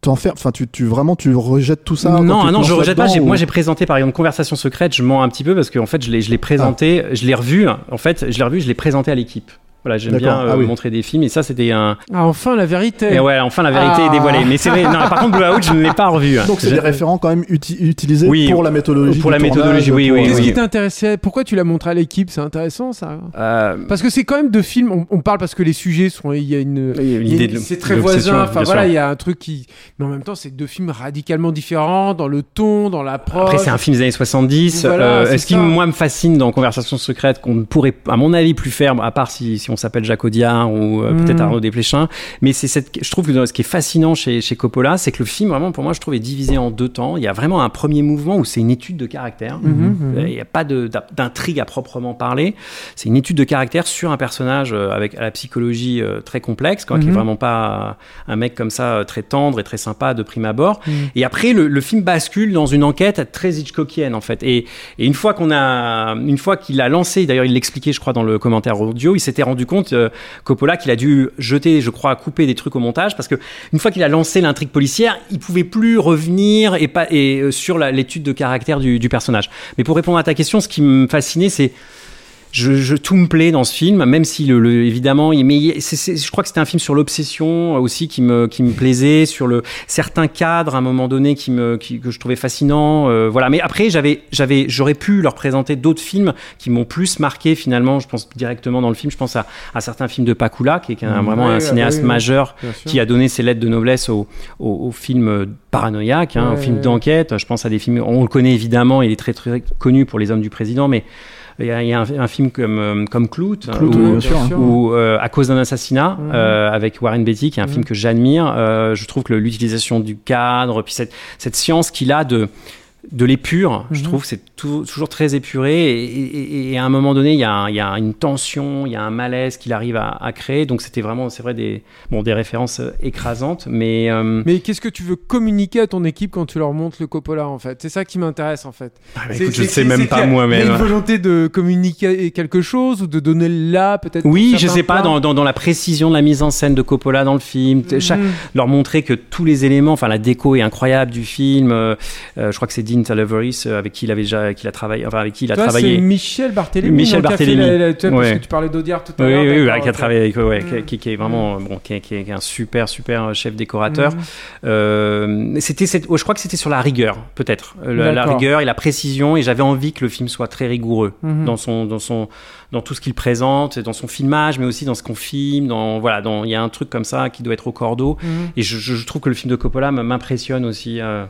t'enfermes, enfin, tu, tu vraiment, tu rejettes tout ça. Non, ah non, je rejette pas. ou- Moi, j'ai présenté par exemple Conversation secrète. Je mens un petit peu parce qu'en fait, je l'ai, je l'ai présenté, je l'ai revu. En fait, je l'ai revu, je l'ai présenté à l'équipe. Voilà, j'aime bien euh, Ah oui. montrer des films et ça, c'était un. Ah, enfin, la vérité. Et ouais, enfin, la vérité Ah. est dévoilée. Mais c'est vrai. Non, par contre, Blowout, je ne l'ai pas revu. Donc c'est Je- des référents quand même uti- utilisés Oui, pour la méthodologie. pour la méthodologie, tournage, oui, pour- oui, Qu'est-ce oui. qui t'intéressait? Pourquoi tu l'as montré à l'équipe? C'est intéressant ça. Euh, Parce que c'est quand même deux films. On, on parle parce que les sujets sont. Il y a une. il y a une c'est très voisin. Enfin voilà, il y a un truc qui. Mais en même temps, c'est deux films radicalement différents dans le ton, dans l'approche. Après, c'est un film des années 70. Voilà, Euh, ce qui, moi, me fascine dans Conversation secrète, qu'on ne pourrait, à mon avis, plus faire, à part si, si on s'appelle Jacques Audiard ou euh, Mm. peut-être Arnaud Desplechin. Mais c'est cette, je trouve que ce qui est fascinant chez, chez Coppola, c'est que le film, vraiment, pour moi, je trouve, est divisé en deux temps. Il y a vraiment un premier mouvement où c'est une étude de caractère. Mhm. Euh, Il n'y a pas d'intrigue à proprement parler. C'est une étude de caractère sur un personnage euh, avec à la psychologie euh, très complexe, quoi, qui est Mhm. vraiment pas un mec comme ça très tendre et très sympa de prime abord. Et après, le, le film bascule dans une enquête très Hitchcockienne en fait. Et, et une fois qu'on a, une fois qu'il a lancé, d'ailleurs il l'expliquait, je crois, dans le commentaire audio, il s'était rendu compte euh, Coppola qu'il a dû jeter, je crois, couper des trucs au montage parce que une fois qu'il a lancé l'intrigue policière, il pouvait plus revenir et pas euh, sur l'étude de caractère du personnage. Mais pour répondre à ta question, ce qui me fascinait, c'est je, je- tout me plaît dans ce film, même si le, le- évidemment, il, mais il- c'est- c'est- je crois que c'était un film sur l'obsession euh, aussi qui me qui me plaisait, sur le certains cadres à un moment donné qui me qui- que je trouvais fascinant, euh, voilà. Mais après, j'avais j'avais j'aurais pu leur présenter d'autres films qui m'ont plus marqué finalement. Je pense directement dans le film, je pense à, à certains films de Pakula, qui est un- Mhm. vraiment Ouais, un cinéaste ouais, ouais. majeur qui a donné ses lettres de noblesse au au, au film euh, paranoïaque, hein, au film d'enquête. Je pense à des films, on le connaît évidemment, il est très très connu pour les hommes du président, mais il y a, il y a un, un film comme, euh, comme Clout, hein, Clout, ou, oui, sûr. ou, euh, À cause d'un assassinat, euh, avec Warren Beatty, qui est un film que j'admire. Euh, je trouve que l'utilisation du cadre, puis cette, cette science qu'il a de de l'épure, je Mhm. trouve que c'est tou- toujours très épuré et, et- et à un moment donné il y a, un- il y a une tension, il y a un malaise qu'il arrive à, à créer donc c'était vraiment c'est vrai des bon des références euh, écrasantes mais euh, Mais qu'est-ce que tu veux communiquer à ton équipe quand tu leur montres le Coppola en fait? C'est ça qui m'intéresse en fait. écoute, je ne sais même pas moi-même une volonté de communiquer quelque chose ou de donner là peut-être. Oui, je certains sais pas, dans, dans, dans la précision de la mise en scène de Coppola dans le film, chaque- Mhm. leur montrer que tous les éléments, enfin la déco est incroyable du film. euh, je crois que c'est Dean Talaveris avec qui il avait déjà, qu'il a travaillé, enfin avec qui il a Toi, travaillé. c'est Michel Barthélémy. Michel Barthélémy. la- la- Parce Ouais. que tu parlais d'Audiard tout à Oui, l'heure. oui, oui, d'accord, qui a travaillé avec, ouais, Mhm. qui, qui- qui est vraiment, bon, qui, est- qui est un super, super chef décorateur. Euh, c'était, cette- ouais, je crois que c'était sur la rigueur, peut-être, Euh, la, rigueur et la précision. Et j'avais envie que le film soit très rigoureux Mhm. dans son, dans son, dans tout ce qu'il présente, dans son filmage, mais aussi dans ce qu'on filme. Dans, voilà, dans, il y a un truc comme ça qui doit être au cordeau. Mhm. Et je, trouve que le film de Coppola m'impressionne aussi. euh.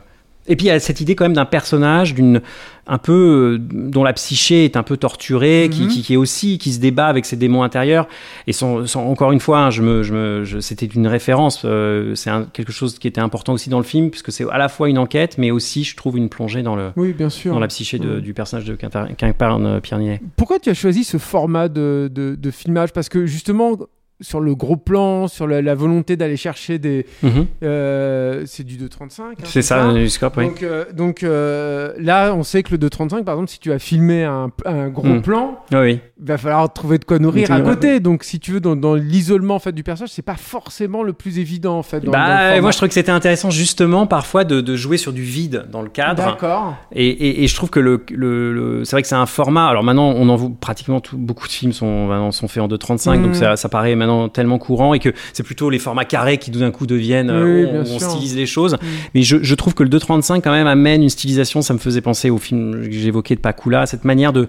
Et puis il y a cette idée quand même d'un personnage, d'une un peu euh, dont la psyché est un peu torturée, qui, Mhm. qui, qui est aussi qui se débat avec ses démons intérieurs. Et sans, sans- encore une fois, hein, je me, je me, je- c'était une référence. euh, c'est un- quelque chose qui était important aussi dans le film, puisque c'est à la fois une enquête, mais aussi je trouve une plongée dans le Oui, bien sûr. dans la psyché de- du personnage de qu'incarne euh, Pierre Ninet. Pourquoi tu as choisi ce format de, de, de filmage? Parce que justement, sur le gros plan, sur la, la volonté d'aller chercher des. Mhm. euh, c'est du 2.35. hein, C'est ça, le scope, oui. Donc, euh, donc euh, là, on sait que le 2.35, par exemple, si tu as filmé un, un gros Mhm. plan, oui. il va falloir trouver de quoi nourrir à côté. Donc, si tu veux, dans, dans l'isolement en fait, du personnage, c'est pas forcément le plus évident en fait. Dans, Bah, moi je trouve que c'était intéressant justement parfois de, de jouer sur du vide dans le cadre. D'accord. Et, et, et je trouve que le, le, le- c'est vrai que c'est un format. Alors maintenant, on en voit pratiquement tout- beaucoup de films sont sont faits en 2.35, Mhm. donc ça, ça paraît maintenant tellement courant et que c'est plutôt les formats carrés qui d'un coup deviennent euh, Oui, on, bien on stylise les choses. Mais je, je trouve que le 2.35 quand même amène une stylisation. Ça me faisait penser au film que j'évoquais de Pakula, cette manière de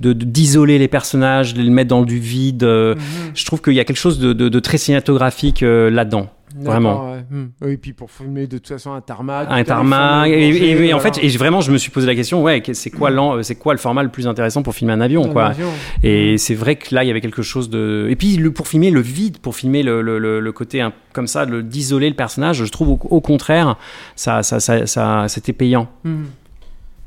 de- de- d'isoler les personnages, de les mettre dans du vide. euh, Mhm. Je trouve qu'il y a quelque chose de, de, de très cinématographique euh, là-dedans. Vraiment. ouais. Hmm. Oui, puis pour filmer de toute façon un tarmac. un tarmac et, et- et en fait et vraiment je me suis posé la question ouais c'est quoi c'est quoi le format le plus intéressant pour filmer un avion Un quoi avion. et c'est vrai que là il y avait quelque chose de et puis le, pour filmer le vide pour filmer le, le, le- le côté un- comme ça le- d'isoler le personnage je trouve au, au contraire ça ça, ça, ça- c'était payant Hmm.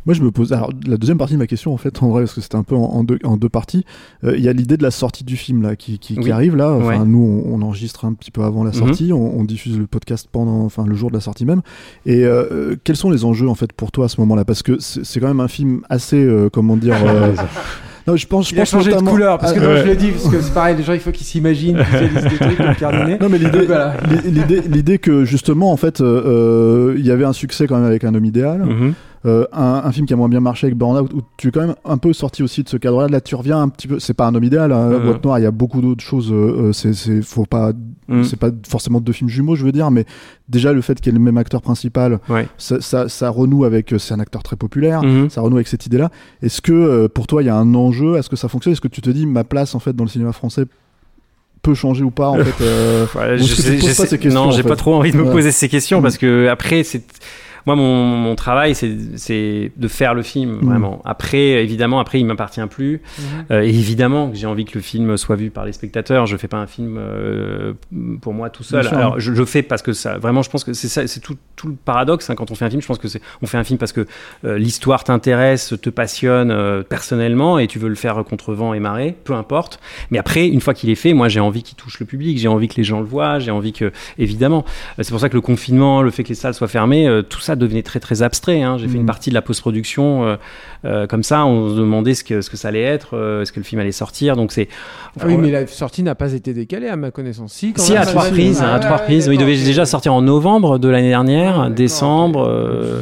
Moi, je me pose. Alors, la deuxième partie de ma question, en fait, en vrai, parce que c'était un peu en, en deux, en deux parties, euh, il y a l'idée de la sortie du film là, qui, qui, qui Oui. arrive là. Enfin, Ouais. nous, on, on enregistre un petit peu avant la Mhm. sortie, on, on diffuse le podcast pendant, enfin, le jour de la sortie même. Et euh, quels sont les enjeux en fait pour toi à ce moment-là? Parce que c'est quand même un film assez, euh, comment dire. euh, Non, je pense, je Il a pense changé de couleur, parce que Ah, non, ouais. je le dis, parce que c'est pareil, les gens, il faut qu'ils s'imaginent, des trucs comme. Non mais l'idée, voilà. l'idée, que justement en fait, euh, euh, il y avait un succès quand même avec un homme idéal, Mhm. Euh, un, un film qui a moins bien marché avec Burnout, où tu es quand même un peu sorti aussi de ce cadre-là. Là, tu reviens un petit peu. C'est pas un homme idéal. Hein. Boîte Noire, il y a beaucoup d'autres choses. euh, euh, c'est, c'est, faut pas. Mhm. C'est pas forcément deux films jumeaux, je veux dire, mais déjà le fait qu'il y ait le même acteur principal, Ouais. ça, ça, ça renoue avec. C'est un acteur très populaire. Mhm. Ça renoue avec cette idée-là. Est-ce que euh, pour toi il y a un enjeu? Est-ce que ça fonctionne? Est-ce que tu te dis ma place en fait dans le cinéma français peut changer ou pas en fait euh, Ouais, je je pas sais- ces questions, non, en j'ai fait? pas trop envie de me Ouais. poser ces questions Mm. parce que après, c'est moi mon, mon travail, c'est de faire le film Mm. vraiment. Après, évidemment, après il m'appartient plus. Euh, et évidemment que j'ai envie que le film soit vu par les spectateurs. Je fais pas un film euh, pour moi tout seul. Sûr. Alors je le fais parce que ça, vraiment, je pense que c'est ça, c'est tout, tout le paradoxe hein, quand on fait un film. Je pense que c'est, on fait un film parce que euh, l'histoire t'intéresse, te passionne personnellement et tu veux le faire contre vent et marée, peu importe. Mais après, une fois qu'il est fait, moi j'ai envie qu'il touche le public, j'ai envie que les gens le voient, j'ai envie que, évidemment, c'est pour ça que le confinement, le fait que les salles soient fermées, tout ça devenait très très abstrait. hein. J'ai fait une partie de la post-production euh, euh, comme ça, on se demandait ce que, ce que ça allait être, euh, est-ce que le film allait sortir. Donc c'est. Ah oui, mais la sortie n'a pas été décalée, à ma connaissance. Si, quand Si, même, à trois Ah, à trois reprises. Il devait déjà sortir en novembre de l'année dernière, Ah, décembre, euh,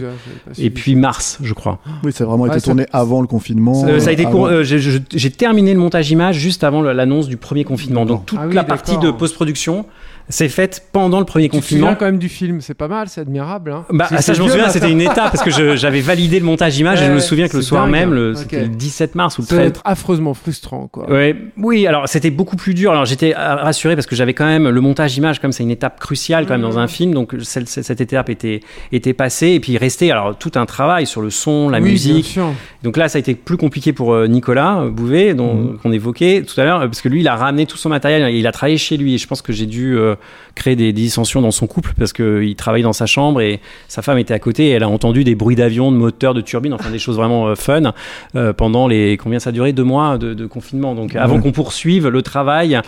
et puis mars, je crois. Oui, ça a vraiment Ouais, été ça- tourné avant le confinement. Euh, ça a été euh, j'ai- terminé le montage image juste avant l'annonce du premier confinement. Donc toute Ah oui, la partie de post-production s'est faite pendant le premier Tu confinement. quand même du film, c'est pas mal, c'est admirable. Hein. Bah, C'est- ça, c'est je m'en souviens, c'était une étape parce que j'avais validé le montage image et je me souviens que le soir dingue. même, le- Ok. c'était le 17 mars ou le Ça doit 13. être affreusement frustrant, quoi. Ouais, oui, alors c'était beaucoup plus dur. Alors j'étais euh, rassuré parce que j'avais quand même le montage image, comme c'est une étape cruciale quand même dans un film, donc cette, cette étape était, était passée. Et puis il restait alors tout un travail sur le son, la Oui, bien musique. sûr. Donc là, ça a été plus compliqué pour euh, Nicolas euh, Bouvet, dont Mhm. qu'on évoquait tout à l'heure, parce que lui, il a ramené tout son matériel, et il a travaillé chez lui. Et je pense que j'ai dû euh, créer des, dissensions dans son couple parce que il travaillait dans sa chambre et sa femme était à côté. Et elle a entendu des bruits d'avion, de moteurs, de turbines, enfin des choses vraiment euh, fun euh, pendant les combien ça a duré? Deux mois de, de confinement. Donc avant Ouais. qu'on poursuive le travail.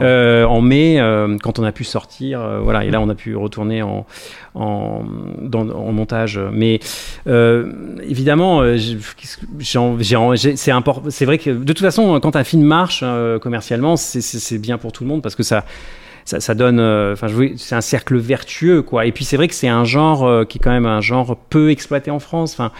Euh, en mai, quand on a pu sortir, voilà, et là on a pu retourner en, en, dans- en montage. Mais évidemment, c'est important. C'est vrai que de toute façon, quand un film marche commercialement, c'est bien pour tout le monde parce que ça. Ça, donne, euh, enfin, c'est un cercle vertueux, quoi. Et puis c'est vrai que c'est un genre euh, qui est quand même un genre peu exploité en France. Enfin,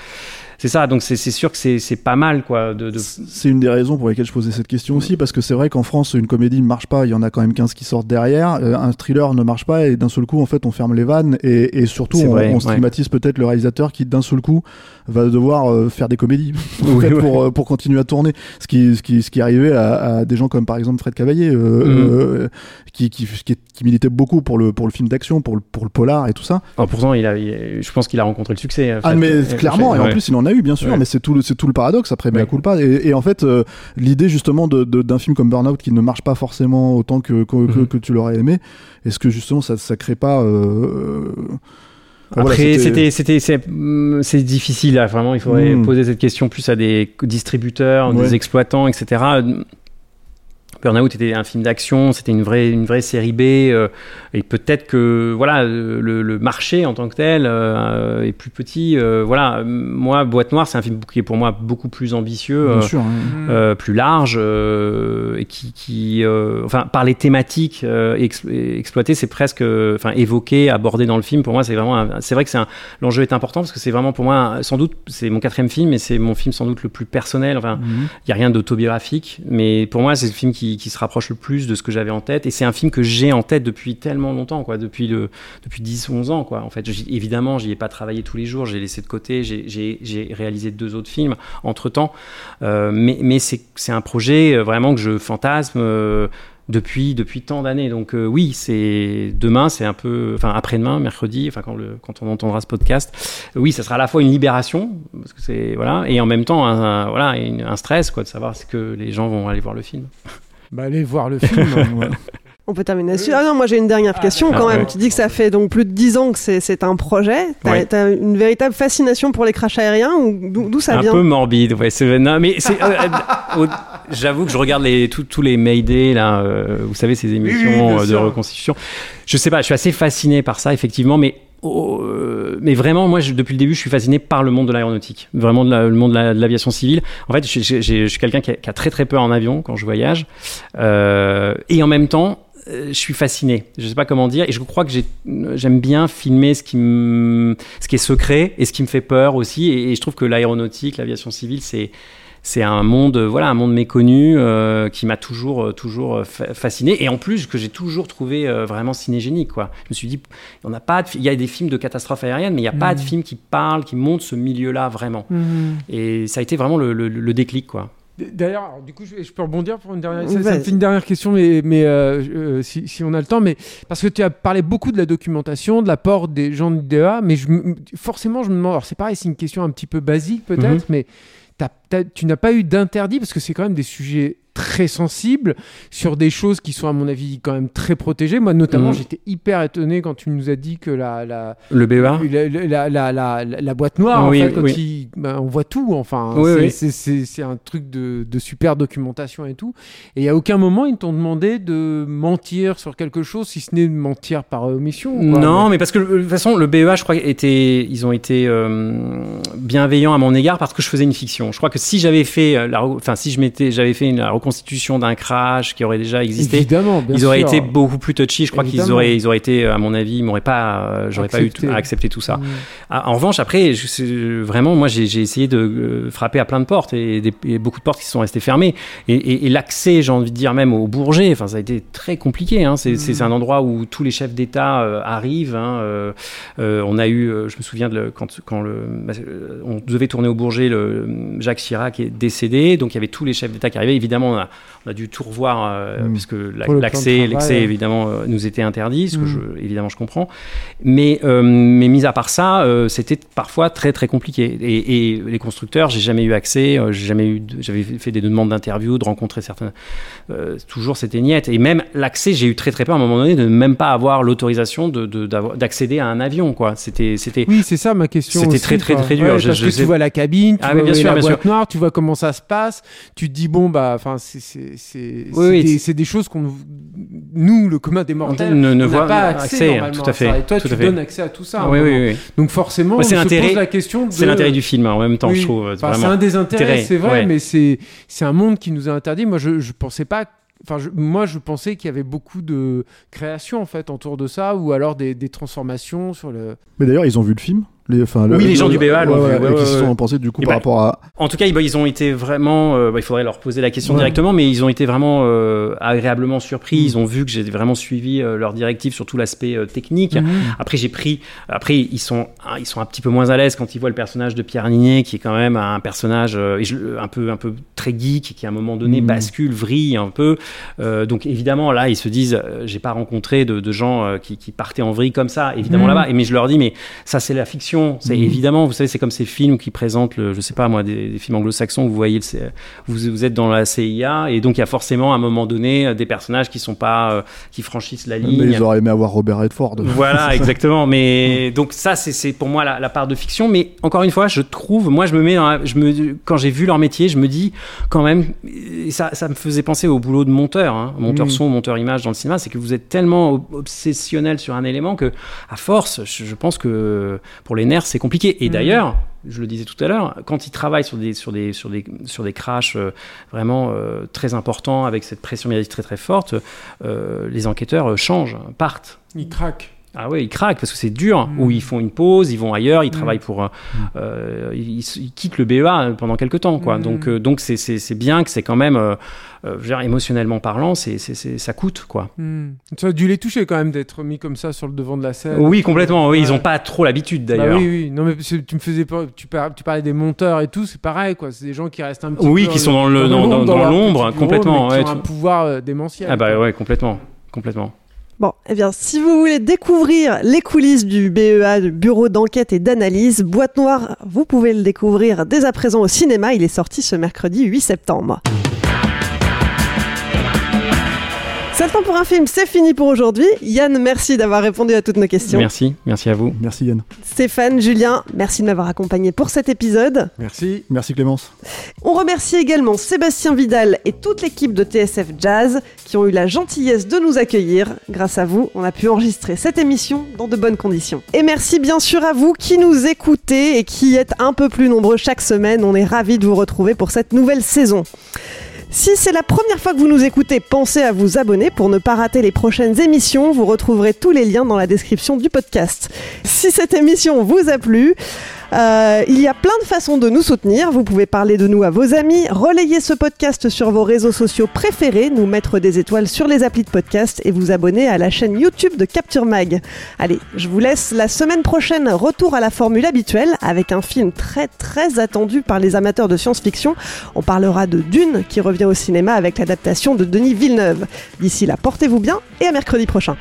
c'est ça. Donc c'est sûr que c'est pas mal, quoi. De, de- C'est une des raisons pour lesquelles je posais cette question aussi, parce que c'est vrai qu'en France, une comédie ne marche pas, il y en a quand même 15 qui sortent derrière, euh, un thriller ne marche pas, et d'un seul coup, en fait, on ferme les vannes, et, et surtout, on, vrai, on ouais. stigmatise peut-être le réalisateur qui, d'un seul coup, va devoir euh, faire des comédies en Oui, fait, ouais. pour, euh, pour continuer à tourner. Ce qui, ce qui, ce qui arrivait à, à des gens comme par exemple Fred Cavaillé, euh, euh, qui, qui, qui, qui militait beaucoup pour le, pour le film d'action, pour le, pour le polar et tout ça. Pourtant, il a, il- je pense qu'il a rencontré le succès. Ah mais clairement et en ouais. plus il en a eu bien sûr Ouais. mais c'est tout le tout le paradoxe après mais Ouais. à culpa et, et en fait euh, l'idée justement de- de- d'un film comme Burnout qui ne marche pas forcément autant que que, Mhm. que tu l'aurais aimé est-ce que justement ça ça crée pas euh, enfin, voilà, Après, c'était, c'était, c'est, difficile. Là. Vraiment, il faudrait Mm. poser cette question plus à des distributeurs, Ouais. des exploitants, etc. Burnout était un film d'action, c'était une vraie, une vraie série B, euh, et peut-être que voilà le, le marché en tant que tel euh, est plus petit. euh, voilà, moi, Boîte Noire, c'est un film qui est pour moi beaucoup plus ambitieux. bien euh, sûr hein. euh, plus large euh, et qui, qui euh, enfin par les thématiques euh, ex- exploitées c'est presque enfin évoqué abordé dans le film pour moi c'est vraiment c'est vrai que c'est l'enjeu est important parce que c'est vraiment pour moi sans doute c'est mon quatrième film et c'est mon film sans doute le plus personnel enfin Mhm. il y a rien d'autobiographique mais pour moi c'est le film qui, qui se rapproche le plus de ce que j'avais en tête et c'est un film que j'ai en tête depuis tellement longtemps quoi depuis depuis 10 11 ans quoi en fait évidemment j'y ai pas travaillé tous les jours j'ai laissé de côté j'ai- réalisé deux autres films entre temps euh, mais mais c'est un projet euh, vraiment que je fantasme euh, depuis depuis tant d'années. Donc oui, c'est demain, c'est un peu, enfin après-demain, mercredi, enfin quand le quand on entendra ce podcast, oui, ça sera à la fois une libération parce que c'est voilà, et en même temps un, voilà un stress quoi de savoir ce que les gens vont aller voir le film. Bah, allez voir le film. Ouais. On peut terminer là-dessus. Ah non, moi j'ai une dernière question quand Ah, même. ouais. Tu dis que ça fait donc plus de 10 ans que c'est- un projet. T'as Ouais. une véritable fascination pour les crashs aériens ou d'où ça un vient? peu morbide, ouais. non, mais c'est. euh, euh, J'avoue que je regarde les, tous- les Mayday, là, euh, vous savez, ces émissions oui, de sûr. reconstitution. Je sais pas, je suis assez fasciné par ça, effectivement, mais oh, mais vraiment, moi, depuis le début, je suis fasciné par le monde de l'aéronautique, vraiment le monde de la- de l'aviation civile. En fait, je suis quelqu'un qui, a- très très peur en avion quand je voyage, Euh, et en même temps, euh, je suis fasciné. Je sais pas comment dire, et je crois que j'ai- j'aime bien filmer ce qui, me- ce qui est secret et ce qui me fait peur aussi. Et, et je trouve que l'aéronautique, l'aviation civile, c'est c'est un monde, euh, voilà, un monde méconnu euh, qui m'a toujours, euh, toujours fa- fasciné et en plus que j'ai toujours trouvé euh, vraiment cinégénique, quoi. Je me suis dit, on n'a pas, de il y a des films de catastrophes aériennes, mais il n'y a pas de Mhm. film qui parle, qui montre ce milieu-là vraiment. Mhm. Et ça a été vraiment le, le- le déclic, quoi. D'ailleurs, du coup, je, je peux rebondir pour une dernière. Ça, Vas-y. ça me fait une dernière question, mais, mais euh, si, si on a le temps, mais parce que tu as parlé beaucoup de la documentation, de l'apport des gens de l'IDEA, mais je, forcément, je me demande. Alors, c'est pareil, c'est une question un petit peu basique peut-être, Mhm. mais tu n'as pas eu d'interdit parce que c'est quand même des sujets très sensibles sur des choses qui sont à mon avis quand même très protégées. Moi notamment Mhm. j'étais hyper étonné quand tu nous as dit que la, la, Le BEA la, la, la, la- boîte noire, Oui, en fait, quand oui. il- ben, on voit tout. Enfin, Oui, c'est, un truc de, de super documentation et tout. Et à aucun moment ils t'ont demandé de mentir sur quelque chose, si ce n'est de mentir par omission. quoi. Non, mais parce que de toute façon, le BEA, je crois, était, ils ont été euh, bienveillants à mon égard parce que je faisais une fiction. Je crois que si j'avais fait, euh, la, enfin, si je m'étais, j'avais fait une la reconstitution d'un crash qui aurait déjà existé, Évidemment, bien ils auraient sûr. été beaucoup plus touchy. Je crois qu'ils auraient, ils auraient été, à mon avis, ils m'auraient pas, euh, j'aurais pas eu à accepter tout ça. Mm. Ah, En revanche, après, je- c'est- vraiment, moi, j'ai essayé de euh, frapper à plein de portes et, des- et beaucoup de portes qui sont restées fermées. Et, et- et l'accès, j'ai envie de dire même au Bourget, enfin, ça a été très compliqué. hein. C'est c'est- un endroit où tous les chefs d'État euh, arrivent. hein. Euh, euh, on a eu, euh, je me souviens de quand, quand le, bah, euh, on devait tourner au Bourget, le, Jacques Chirac est décédé, donc il y avait tous les chefs d'État qui arrivaient. Évidemment, on a, on a dû tout revoir euh, Mm. puisque l'accès, l'accès évidemment euh, nous était interdit, ce que Mm. je, évidemment je comprends. Mais, euh, mais mis à part ça, euh, c'était parfois très très compliqué. Et, et les constructeurs, j'ai jamais eu accès. j'ai jamais eu, j'avais fait des demandes d'interview, de rencontrer certains. toujours c'était niette. Et même l'accès, j'ai eu très très peur à un moment donné de ne même pas avoir l'autorisation de, de- d'avoir- d'accéder à un avion. Quoi. C'était, c'était. Oui, c'est ça ma question. C'était très, très, très dur. Ouais, Je- parce je que tu vois la cabine, tu Ah, vois bien sûr, la bien boîte sûr. noire, tu vois comment ça se passe. Tu te dis bon bah, enfin c'est Oui, c'est oui, des, choses qu'on nous le commun des mortels ne- voit pas accès, accès, normalement tout à à ça. Et toi tout tu fait. donnes accès à tout ça. oui, oui. Donc forcément, on c'est se pose la question. De... C'est l'intérêt du film hein, en même temps, Oui. je trouve. Enfin, c'est un des intérêts, Intérêt, c'est vrai, ouais. mais c'est c'est un monde qui nous a interdit. Moi, je je pensais pas. Enfin, je- moi, je pensais qu'il y avait beaucoup de création en fait autour de ça, ou alors des, des transformations sur le. Mais d'ailleurs, ils ont vu le film les, enfin, le- Oui, les le- gens du BEA ouais, ouais, ouais, et ouais, qui se sont pensés du coup Et par bah, rapport à. En tout cas, ils, bah, ils ont été vraiment. euh, bah, il faudrait leur poser la question directement, mais ils ont été vraiment euh, agréablement surpris. Ils ont vu que j'ai vraiment suivi euh, leurs directives sur tout l'aspect euh, technique. Mhm. Après, j'ai pris. Après, ils sont, ah, ils sont un petit peu moins à l'aise quand ils voient le personnage de Pierre Ninet, qui est quand même un personnage euh, un peu, un peu très geek, qui à un moment donné Mhm. bascule, vrille un peu. Euh, donc évidemment, là, ils se disent, euh, j'ai pas rencontré de, de gens euh, qui, qui partaient en vrille comme ça. Évidemment là-bas. Et mais je leur dis, mais ça, c'est la fiction. C'est Mhm. évidemment, vous savez, c'est comme ces films qui présentent, le, je sais pas moi, des, des films anglo-saxons. où Vous voyez, le vous, vous êtes dans la CIA et donc il y a forcément à un moment donné euh, des personnages qui sont pas, euh, qui franchissent la Mais ligne. ils auraient aimé avoir Robert Redford. Voilà, exactement. Mais donc ça, c'est- c'est pour moi la, la part de fiction. Mais encore une fois, je trouve, moi, je me mets, dans la- je me, quand j'ai vu leur métier, je me dis quand même, ça, ça me faisait penser au boulot de monteur, hein, monteur Mm. son, monteur image dans le cinéma, c'est que vous êtes tellement ob- obsessionnel sur un élément que, à force, je, je pense que pour les nerfs, c'est compliqué. Et Mm. d'ailleurs. Je le disais tout à l'heure, quand ils travaillent sur des, sur des, sur des, sur des crashs euh, vraiment euh, très importants, avec cette pression médiatique très très forte, euh, les enquêteurs changent, partent. Il craque. Ah ouais, ils craquent parce que c'est dur. Mm. Ou ils font une pause, ils vont ailleurs, ils Mm. travaillent pour. euh, euh, ils, ils quittent le BEA pendant quelques temps, quoi. Mm. Donc, euh, donc c'est, c'est, c'est bien que c'est quand même, euh, euh, je veux dire, émotionnellement parlant, c'est, c'est, ça coûte, quoi. Ça a dû les toucher quand même d'être mis comme ça sur le devant de la scène. Oui, complètement. Oui, ils ont pas trop l'habitude Bah d'ailleurs. oui, oui. Non, mais tu me faisais tu, par- tu parlais des monteurs et tout, c'est pareil, quoi. C'est des gens qui restent un petit Oui, peu qui sont dans le- dans- dans- dans leur l'ombre, bureau, complètement, mais qui ouais, ont un pouvoir euh, démentiel. Ah bah ouais, complètement, complètement. Bon, eh bien, si vous voulez découvrir les coulisses du BEA, du Bureau d'enquête et d'analyse, Boîte Noire, vous pouvez le découvrir dès à présent au cinéma. Il est sorti ce mercredi 8 septembre. C'est le temps pour un film, c'est fini pour aujourd'hui. Yann, merci d'avoir répondu à toutes nos questions. Merci, merci à vous. Merci Yann. Stéphane, Julien, merci de m'avoir accompagné pour cet épisode. Merci. Merci Clémence. On remercie également Sébastien Vidal et toute l'équipe de TSF Jazz qui ont eu la gentillesse de nous accueillir. Grâce à vous, on a pu enregistrer cette émission dans de bonnes conditions. Et merci bien sûr à vous qui nous écoutez et qui êtes un peu plus nombreux chaque semaine. On est ravis de vous retrouver pour cette nouvelle saison. Si c'est la première fois que vous nous écoutez, pensez à vous abonner pour ne pas rater les prochaines émissions. Vous retrouverez tous les liens dans la description du podcast. Si cette émission vous a plu, euh, il y a plein de façons de nous soutenir. Vous pouvez parler de nous à vos amis, relayer ce podcast sur vos réseaux sociaux préférés, nous mettre des étoiles sur les applis de podcast et vous abonner à la chaîne YouTube de Capture Mag. Allez, je vous laisse la semaine prochaine. Retour à la formule habituelle avec un film très très attendu par les amateurs de science-fiction. On parlera de Dune qui revient au cinéma avec l'adaptation de Denis Villeneuve. D'ici là, portez-vous bien et à mercredi prochain.